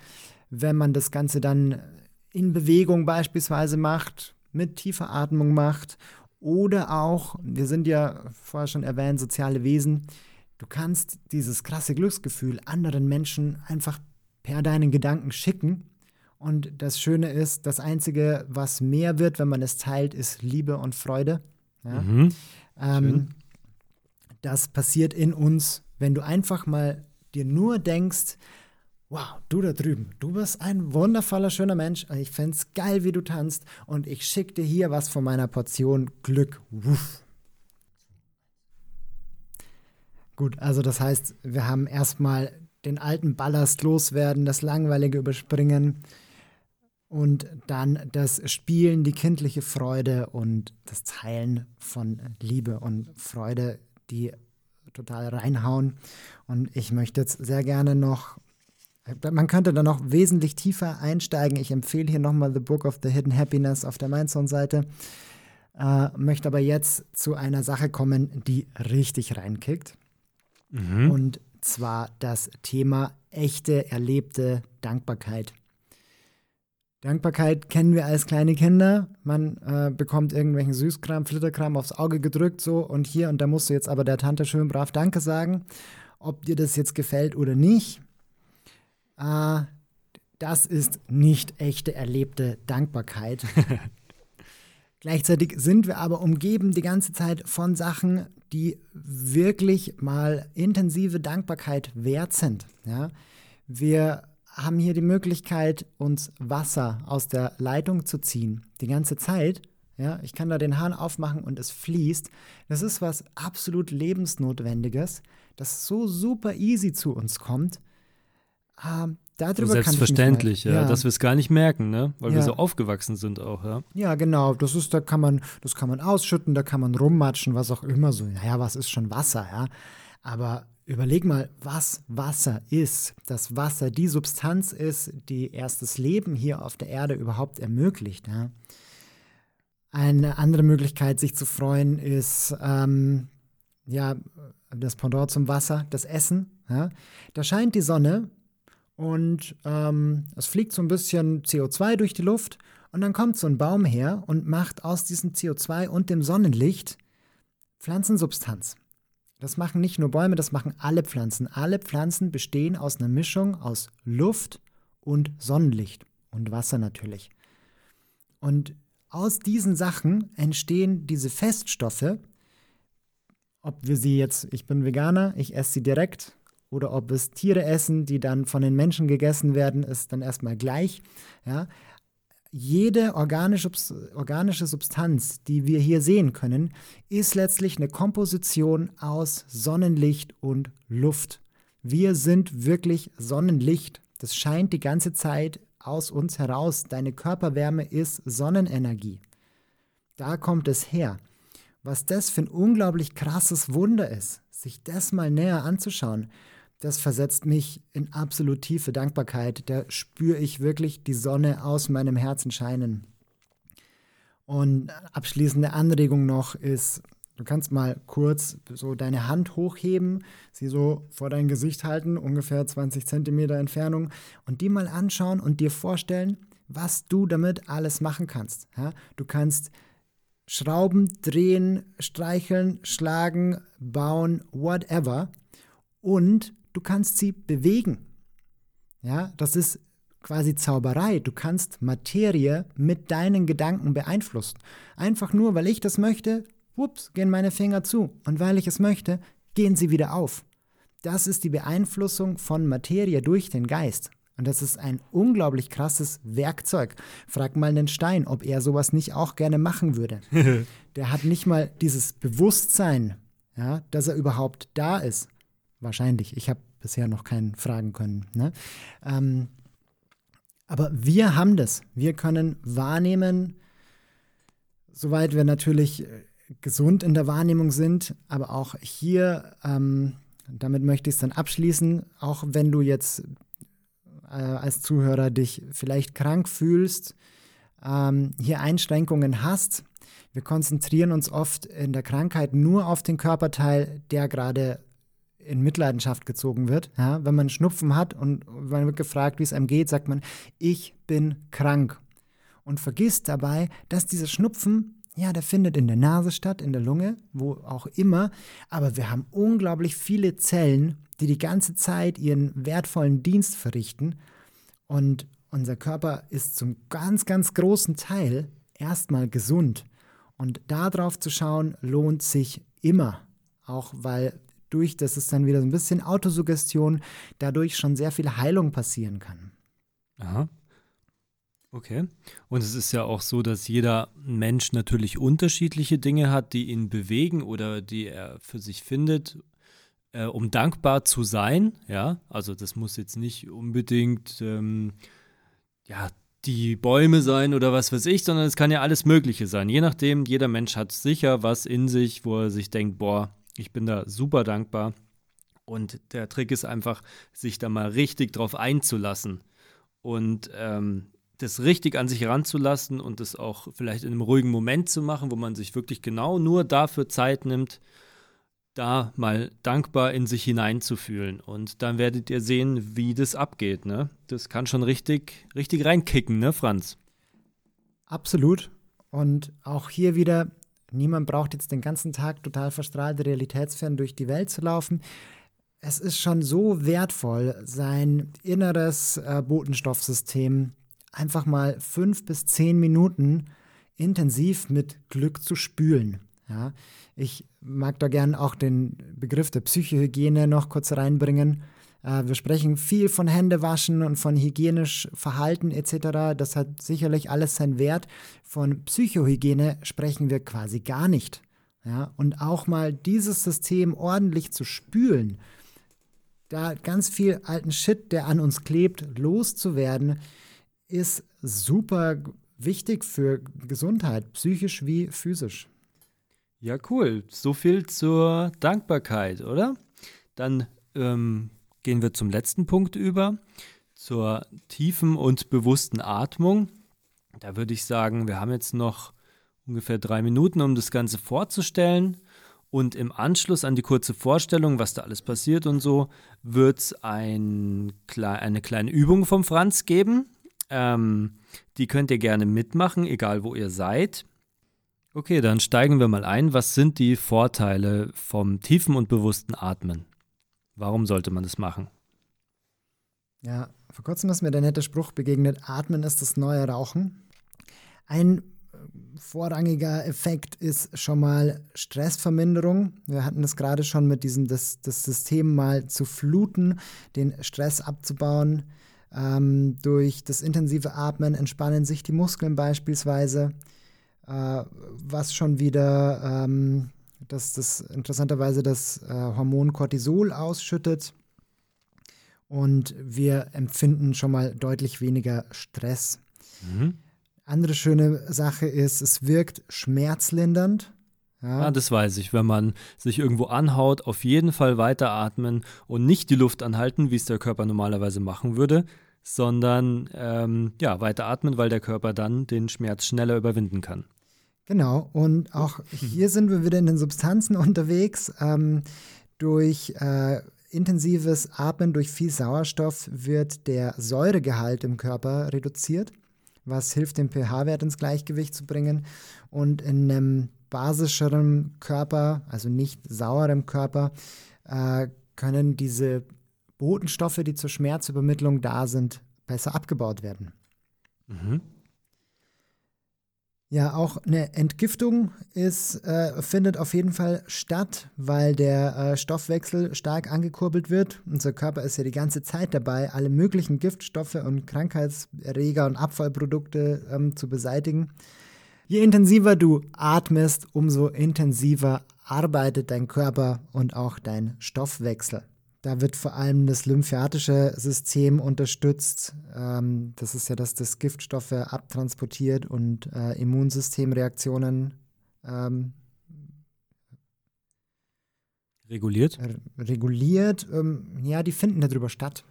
wenn man das Ganze dann in Bewegung beispielsweise macht, mit tiefer Atmung macht oder auch, wir sind ja vorher schon erwähnt, soziale Wesen, du kannst dieses krasse Glücksgefühl anderen Menschen einfach per deinen Gedanken schicken. Und das Schöne ist, das Einzige, was mehr wird, wenn man es teilt, ist Liebe und Freude. Ja? Mhm. Ähm, das passiert in uns, wenn du einfach mal dir nur denkst, wow, du da drüben, du bist ein wundervoller, schöner Mensch. Ich fände es geil, wie du tanzt. Und ich schicke dir hier was von meiner Portion Glück. Wuff. Gut, also das heißt, wir haben erstmal den alten Ballast loswerden, das Langweilige überspringen und dann das Spielen, die kindliche Freude und das Teilen von Liebe und Freude, die total reinhauen. Und ich möchte jetzt sehr gerne noch man könnte da noch wesentlich tiefer einsteigen. Ich empfehle hier nochmal The Book of the Hidden Happiness auf der Mindzone-Seite. Äh, möchte aber jetzt zu einer Sache kommen, die richtig reinkickt. Mhm. Und zwar das Thema echte, erlebte Dankbarkeit. Dankbarkeit kennen wir als kleine Kinder. Man äh, bekommt irgendwelchen Süßkram, Flitterkram aufs Auge gedrückt, so und hier und da musst du jetzt aber der Tante schön brav Danke sagen. Ob dir das jetzt gefällt oder nicht, äh, das ist nicht echte erlebte Dankbarkeit. [laughs] Gleichzeitig sind wir aber umgeben die ganze Zeit von Sachen, die wirklich mal intensive Dankbarkeit wert sind. Ja? Wir haben hier die Möglichkeit, uns Wasser aus der Leitung zu ziehen, die ganze Zeit. Ja, ich kann da den Hahn aufmachen und es fließt. Das ist was absolut lebensnotwendiges, das so super easy zu uns kommt. Ähm, darüber so selbstverständlich, ja, ja, dass wir es gar nicht merken, ne? Weil ja. wir so aufgewachsen sind auch, ja. Ja, genau. Das ist, da kann man, das kann man ausschütten, da kann man rummatschen, was auch immer so. Naja, was ist schon Wasser, ja? Aber überleg mal, was Wasser ist. Dass Wasser die Substanz ist, die erst das Leben hier auf der Erde überhaupt ermöglicht, ja. Eine andere Möglichkeit, sich zu freuen, ist ähm, ja das Pendant zum Wasser, das Essen. Ja. Da scheint die Sonne und ähm, es fliegt so ein bisschen CO2 durch die Luft und dann kommt so ein Baum her und macht aus diesem CO2 und dem Sonnenlicht Pflanzensubstanz. Das machen nicht nur Bäume, das machen alle Pflanzen. Alle Pflanzen bestehen aus einer Mischung aus Luft und Sonnenlicht und Wasser natürlich. Und aus diesen Sachen entstehen diese Feststoffe, ob wir sie jetzt, ich bin Veganer, ich esse sie direkt, oder ob es Tiere essen, die dann von den Menschen gegessen werden, ist dann erstmal gleich. Ja. Jede organische, organische Substanz, die wir hier sehen können, ist letztlich eine Komposition aus Sonnenlicht und Luft. Wir sind wirklich Sonnenlicht. Das scheint die ganze Zeit aus uns heraus. Deine Körperwärme ist Sonnenenergie. Da kommt es her. Was das für ein unglaublich krasses Wunder ist, sich das mal näher anzuschauen das versetzt mich in absolut tiefe Dankbarkeit. Da spüre ich wirklich die Sonne aus meinem Herzen scheinen. Und abschließende Anregung noch ist, du kannst mal kurz so deine Hand hochheben, sie so vor dein Gesicht halten, ungefähr 20 Zentimeter Entfernung, und die mal anschauen und dir vorstellen, was du damit alles machen kannst. Ja? Du kannst schrauben, drehen, streicheln, schlagen, bauen, whatever. Und du kannst sie bewegen. Ja, das ist quasi Zauberei. Du kannst Materie mit deinen Gedanken beeinflussen. Einfach nur, weil ich das möchte, ups, gehen meine Finger zu. Und weil ich es möchte, gehen sie wieder auf. Das ist die Beeinflussung von Materie durch den Geist. Und das ist ein unglaublich krasses Werkzeug. Frag mal einen Stein, ob er sowas nicht auch gerne machen würde. [laughs] Der hat nicht mal dieses Bewusstsein, ja, dass er überhaupt da ist. Wahrscheinlich. Ich habe bisher noch keinen fragen können. Ne? Ähm, aber wir haben das. Wir können wahrnehmen, soweit wir natürlich äh, gesund in der Wahrnehmung sind, aber auch hier, ähm, damit möchte ich es dann abschließen, auch wenn du jetzt äh, als Zuhörer dich vielleicht krank fühlst, ähm, hier Einschränkungen hast, wir konzentrieren uns oft in der Krankheit nur auf den Körperteil, der gerade in Mitleidenschaft gezogen wird. Ja, wenn man Schnupfen hat und man wird gefragt, wie es einem geht, sagt man, ich bin krank. Und vergisst dabei, dass dieser Schnupfen, ja, der findet in der Nase statt, in der Lunge, wo auch immer. Aber wir haben unglaublich viele Zellen, die die ganze Zeit ihren wertvollen Dienst verrichten. Und unser Körper ist zum ganz, ganz großen Teil erstmal gesund. Und darauf zu schauen, lohnt sich immer. Auch weil durch, das ist dann wieder so ein bisschen Autosuggestion, dadurch schon sehr viel Heilung passieren kann. Aha. Okay. Und es ist ja auch so, dass jeder Mensch natürlich unterschiedliche Dinge hat, die ihn bewegen oder die er für sich findet, äh, um dankbar zu sein. Ja, also das muss jetzt nicht unbedingt ähm, ja, die Bäume sein oder was weiß ich, sondern es kann ja alles Mögliche sein. Je nachdem, jeder Mensch hat sicher was in sich, wo er sich denkt, boah, ich bin da super dankbar. Und der Trick ist einfach, sich da mal richtig drauf einzulassen und ähm, das richtig an sich ranzulassen und das auch vielleicht in einem ruhigen Moment zu machen, wo man sich wirklich genau nur dafür Zeit nimmt, da mal dankbar in sich hineinzufühlen. Und dann werdet ihr sehen, wie das abgeht. Ne? Das kann schon richtig, richtig reinkicken, ne, Franz? Absolut. Und auch hier wieder, niemand braucht jetzt den ganzen Tag total verstrahlt realitätsfern durch die Welt zu laufen. Es ist schon so wertvoll, sein inneres äh, Botenstoffsystem einfach mal fünf bis zehn Minuten intensiv mit Glück zu spülen. Ja, ich mag da gern auch den Begriff der Psychohygiene noch kurz reinbringen. Äh, wir sprechen viel von Händewaschen und von hygienisch Verhalten etc. Das hat sicherlich alles seinen Wert. Von Psychohygiene sprechen wir quasi gar nicht. Ja, und auch mal dieses System ordentlich zu spülen, da ganz viel alten Shit, der an uns klebt, loszuwerden, ist super wichtig für Gesundheit, psychisch wie physisch. Ja, cool. So viel zur Dankbarkeit, oder? Dann ähm, gehen wir zum letzten Punkt über, zur tiefen und bewussten Atmung. Da würde ich sagen, wir haben jetzt noch ungefähr drei Minuten, um das Ganze vorzustellen. Und im Anschluss an die kurze Vorstellung, was da alles passiert und so, wird es ein, eine kleine Übung vom Franz geben. Ähm, die könnt ihr gerne mitmachen, egal wo ihr seid. Okay, dann steigen wir mal ein. Was sind die Vorteile vom tiefen und bewussten Atmen? Warum sollte man das machen? Ja, vor kurzem ist mir der nette Spruch begegnet, Atmen ist das neue Rauchen. Ein vorrangiger Effekt ist schon mal Stressverminderung. Wir hatten das gerade schon mit diesem, das, das System mal zu fluten, den Stress abzubauen. Ähm, durch das intensive Atmen entspannen sich die Muskeln beispielsweise, äh, was schon wieder ähm, das, das interessanterweise das äh, Hormon Cortisol ausschüttet. Und wir empfinden schon mal deutlich weniger Stress. Mhm. Andere schöne Sache ist, es wirkt schmerzlindernd. Ja. ja. das weiß ich. Wenn man sich irgendwo anhaut, auf jeden Fall weiteratmen und nicht die Luft anhalten, wie es der Körper normalerweise machen würde, sondern ähm, ja, weiteratmen, weil der Körper dann den Schmerz schneller überwinden kann. Genau, und auch hier sind wir wieder in den Substanzen [laughs] unterwegs. Ähm, durch äh, intensives Atmen, durch viel Sauerstoff wird der Säuregehalt im Körper reduziert was hilft, den pH-Wert ins Gleichgewicht zu bringen. Und in einem basischeren Körper, also nicht sauerem Körper, äh, können diese Botenstoffe, die zur Schmerzübermittlung da sind, besser abgebaut werden. Mhm. Ja, auch eine Entgiftung ist, äh, findet auf jeden Fall statt, weil der äh, Stoffwechsel stark angekurbelt wird. Unser Körper ist ja die ganze Zeit dabei, alle möglichen Giftstoffe und Krankheitserreger und Abfallprodukte ähm, zu beseitigen. Je intensiver du atmest, umso intensiver arbeitet dein Körper und auch dein Stoffwechsel. Da wird vor allem das lymphatische System unterstützt. Ähm, das ist ja, dass das Giftstoffe abtransportiert und äh, Immunsystemreaktionen ähm, reguliert. reguliert. Ähm, ja, die finden darüber statt.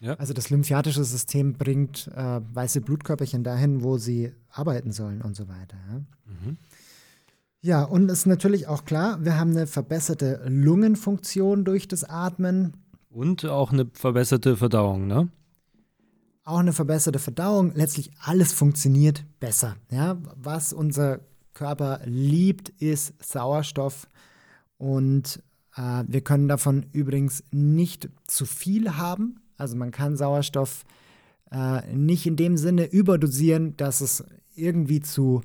Ja. Also das lymphatische System bringt äh, weiße Blutkörperchen dahin, wo sie arbeiten sollen und so weiter. Ja, mhm. Ja und es ist natürlich auch klar, wir haben eine verbesserte Lungenfunktion durch das Atmen. Und auch eine verbesserte Verdauung, ne? Auch eine verbesserte Verdauung. Letztlich alles funktioniert besser. Ja? Was unser Körper liebt, ist Sauerstoff. Und äh, wir können davon übrigens nicht zu viel haben. Also man kann Sauerstoff äh, nicht in dem Sinne überdosieren, dass es irgendwie zu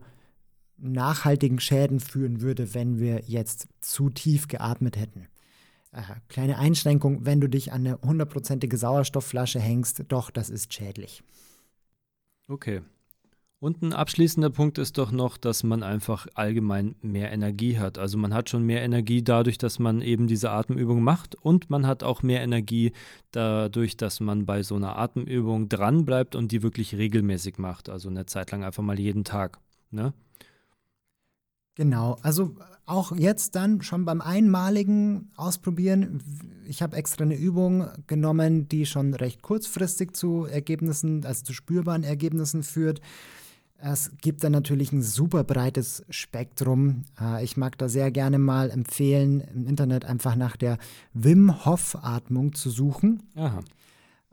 nachhaltigen Schäden führen würde, wenn wir jetzt zu tief geatmet hätten. Äh, kleine Einschränkung, wenn du dich an eine hundertprozentige Sauerstoffflasche hängst, doch, das ist schädlich. Okay. Und ein abschließender Punkt ist doch noch, dass man einfach allgemein mehr Energie hat. Also man hat schon mehr Energie dadurch, dass man eben diese Atemübung macht und man hat auch mehr Energie dadurch, dass man bei so einer Atemübung dranbleibt und die wirklich regelmäßig macht. Also eine Zeit lang einfach mal jeden Tag. Ne? Genau, also auch jetzt dann schon beim einmaligen Ausprobieren. Ich habe extra eine Übung genommen, die schon recht kurzfristig zu Ergebnissen, also zu spürbaren Ergebnissen führt. Es gibt dann natürlich ein super breites Spektrum. Äh, ich mag da sehr gerne mal empfehlen, im Internet einfach nach der Wim Hof Atmung zu suchen. Aha.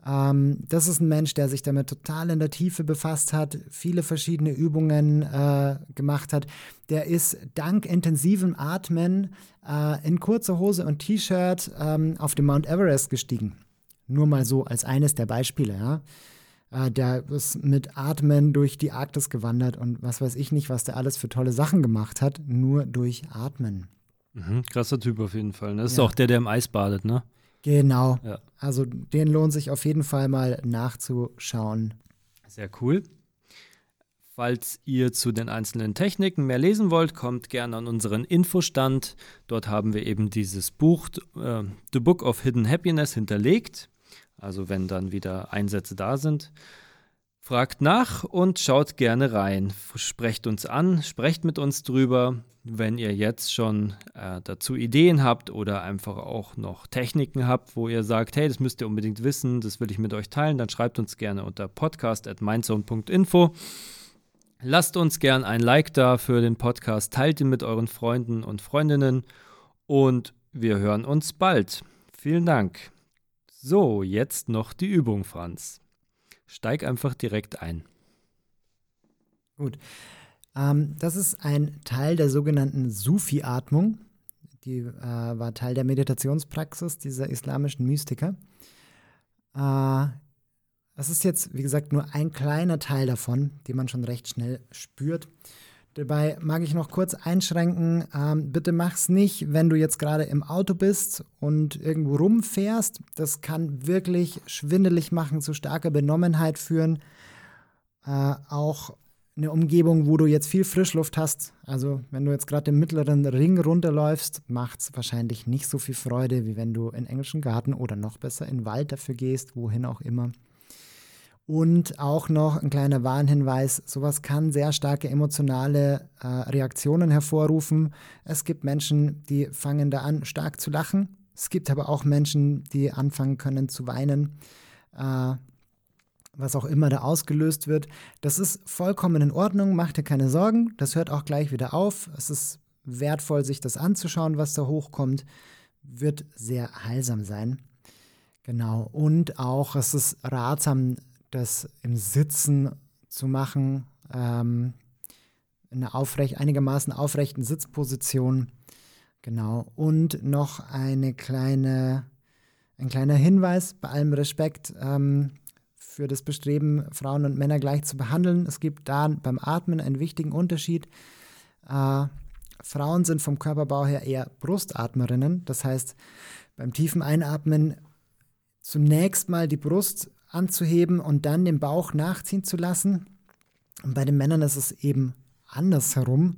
Ähm, das ist ein Mensch, der sich damit total in der Tiefe befasst hat, viele verschiedene Übungen äh, gemacht hat. Der ist dank intensivem Atmen äh, in kurzer Hose und T-Shirt ähm, auf den Mount Everest gestiegen. Nur mal so als eines der Beispiele. Ja? Äh, der ist mit Atmen durch die Arktis gewandert und was weiß ich nicht, was der alles für tolle Sachen gemacht hat, nur durch Atmen. Mhm, krasser Typ auf jeden Fall. Ne? Das ja. ist auch der, der im Eis badet, ne? Genau. Ja. Also den lohnt sich auf jeden Fall mal nachzuschauen. Sehr cool. Falls ihr zu den einzelnen Techniken mehr lesen wollt, kommt gerne an unseren Infostand. Dort haben wir eben dieses Buch äh, The Book of Hidden Happiness hinterlegt. Also wenn dann wieder Einsätze da sind. Fragt nach und schaut gerne rein. Sprecht uns an, sprecht mit uns drüber. Wenn ihr jetzt schon äh, dazu Ideen habt oder einfach auch noch Techniken habt, wo ihr sagt, hey, das müsst ihr unbedingt wissen, das will ich mit euch teilen, dann schreibt uns gerne unter podcast.mindzone.info. Lasst uns gern ein Like da für den Podcast, teilt ihn mit euren Freunden und Freundinnen und wir hören uns bald. Vielen Dank. So, jetzt noch die Übung, Franz. Steig einfach direkt ein. Gut. Ähm, das ist ein Teil der sogenannten Sufi-Atmung. Die äh, war Teil der Meditationspraxis dieser islamischen Mystiker. Äh, das ist jetzt, wie gesagt, nur ein kleiner Teil davon, den man schon recht schnell spürt. Dabei mag ich noch kurz einschränken, ähm, bitte mach's nicht, wenn du jetzt gerade im Auto bist und irgendwo rumfährst. Das kann wirklich schwindelig machen, zu starker Benommenheit führen. Äh, auch eine Umgebung, wo du jetzt viel Frischluft hast. Also wenn du jetzt gerade im mittleren Ring runterläufst, macht es wahrscheinlich nicht so viel Freude, wie wenn du in englischen Garten oder noch besser in Wald dafür gehst, wohin auch immer. Und auch noch ein kleiner Warnhinweis, sowas kann sehr starke emotionale äh, Reaktionen hervorrufen. Es gibt Menschen, die fangen da an, stark zu lachen. Es gibt aber auch Menschen, die anfangen können zu weinen. Äh, was auch immer da ausgelöst wird. Das ist vollkommen in Ordnung, macht dir keine Sorgen. Das hört auch gleich wieder auf. Es ist wertvoll, sich das anzuschauen, was da hochkommt. Wird sehr heilsam sein. Genau. Und auch, es ist ratsam, das im Sitzen zu machen, ähm, in einer aufrecht, einigermaßen aufrechten Sitzposition. Genau. Und noch eine kleine, ein kleiner Hinweis, bei allem Respekt ähm, für das Bestreben, Frauen und Männer gleich zu behandeln. Es gibt da beim Atmen einen wichtigen Unterschied. Äh, Frauen sind vom Körperbau her eher Brustatmerinnen. Das heißt, beim tiefen Einatmen zunächst mal die Brust anzuheben und dann den Bauch nachziehen zu lassen. Und bei den Männern ist es eben andersherum.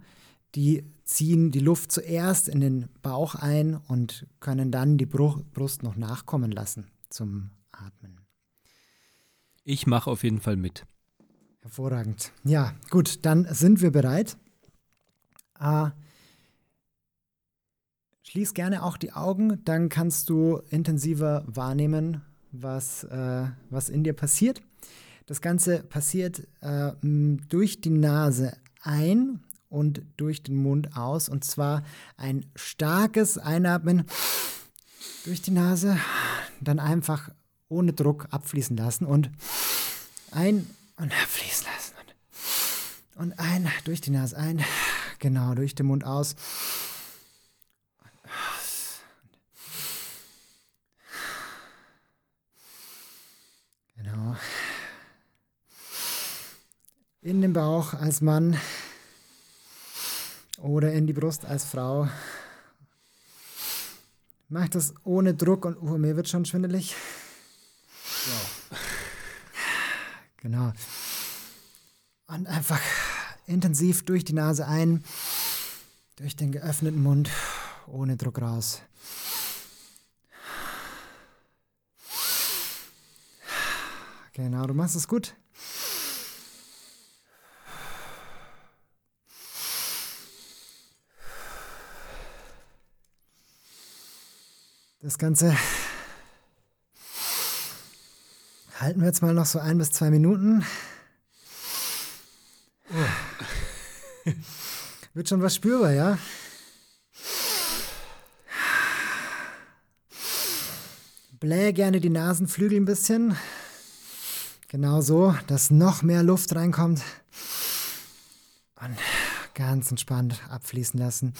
Die ziehen die Luft zuerst in den Bauch ein und können dann die Brust noch nachkommen lassen zum Atmen. Ich mache auf jeden Fall mit. Hervorragend. Ja, gut, dann sind wir bereit. Äh, schließ gerne auch die Augen, dann kannst du intensiver wahrnehmen, was, äh, was in dir passiert. Das Ganze passiert äh, durch die Nase ein und durch den Mund aus. Und zwar ein starkes Einatmen durch die Nase, dann einfach ohne Druck abfließen lassen und ein und abfließen lassen. Und, und ein durch die Nase ein, genau, durch den Mund aus. Genau. In den Bauch als Mann oder in die Brust als Frau. Mach das ohne Druck und oh, mir wird schon schwindelig. So. Genau. Und einfach intensiv durch die Nase ein, durch den geöffneten Mund, ohne Druck raus. Genau, du machst es gut. Das Ganze halten wir jetzt mal noch so ein bis zwei Minuten. Oh. [laughs] Wird schon was spürbar, ja? Blähe gerne die Nasenflügel ein bisschen. Genau so, dass noch mehr Luft reinkommt. Und ganz entspannt abfließen lassen.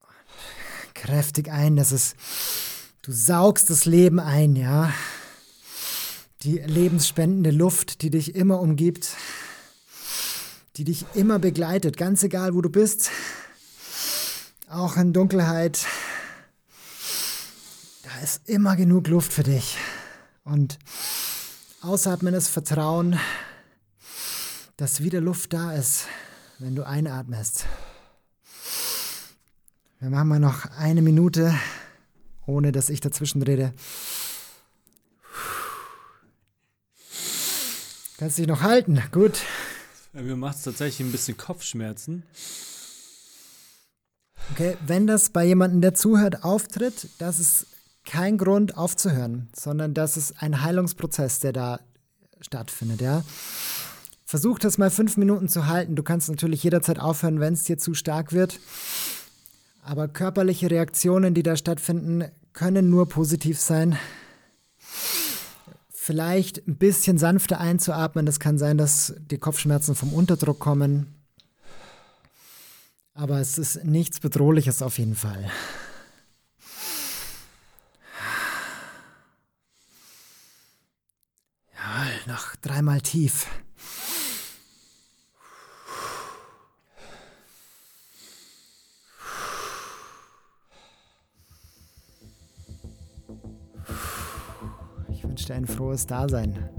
Und kräftig ein, dass es. Du saugst das Leben ein, ja. Die lebensspendende Luft, die dich immer umgibt, die dich immer begleitet, ganz egal wo du bist, auch in Dunkelheit, ist immer genug Luft für dich. Und ausatmen ist Vertrauen, dass wieder Luft da ist, wenn du einatmest. Wir machen mal noch eine Minute, ohne dass ich dazwischen rede. Kannst dich noch halten, gut. Mir macht es tatsächlich ein bisschen Kopfschmerzen. Okay, wenn das bei jemandem, der zuhört, auftritt, das ist kein Grund aufzuhören, sondern das ist ein Heilungsprozess, der da stattfindet, ja. Versuch das mal fünf Minuten zu halten. Du kannst natürlich jederzeit aufhören, wenn es dir zu stark wird. Aber körperliche Reaktionen, die da stattfinden, können nur positiv sein. Vielleicht ein bisschen sanfter einzuatmen. Das kann sein, dass die Kopfschmerzen vom Unterdruck kommen. Aber es ist nichts Bedrohliches auf jeden Fall. Noch dreimal tief. Ich wünsche dir ein frohes Dasein.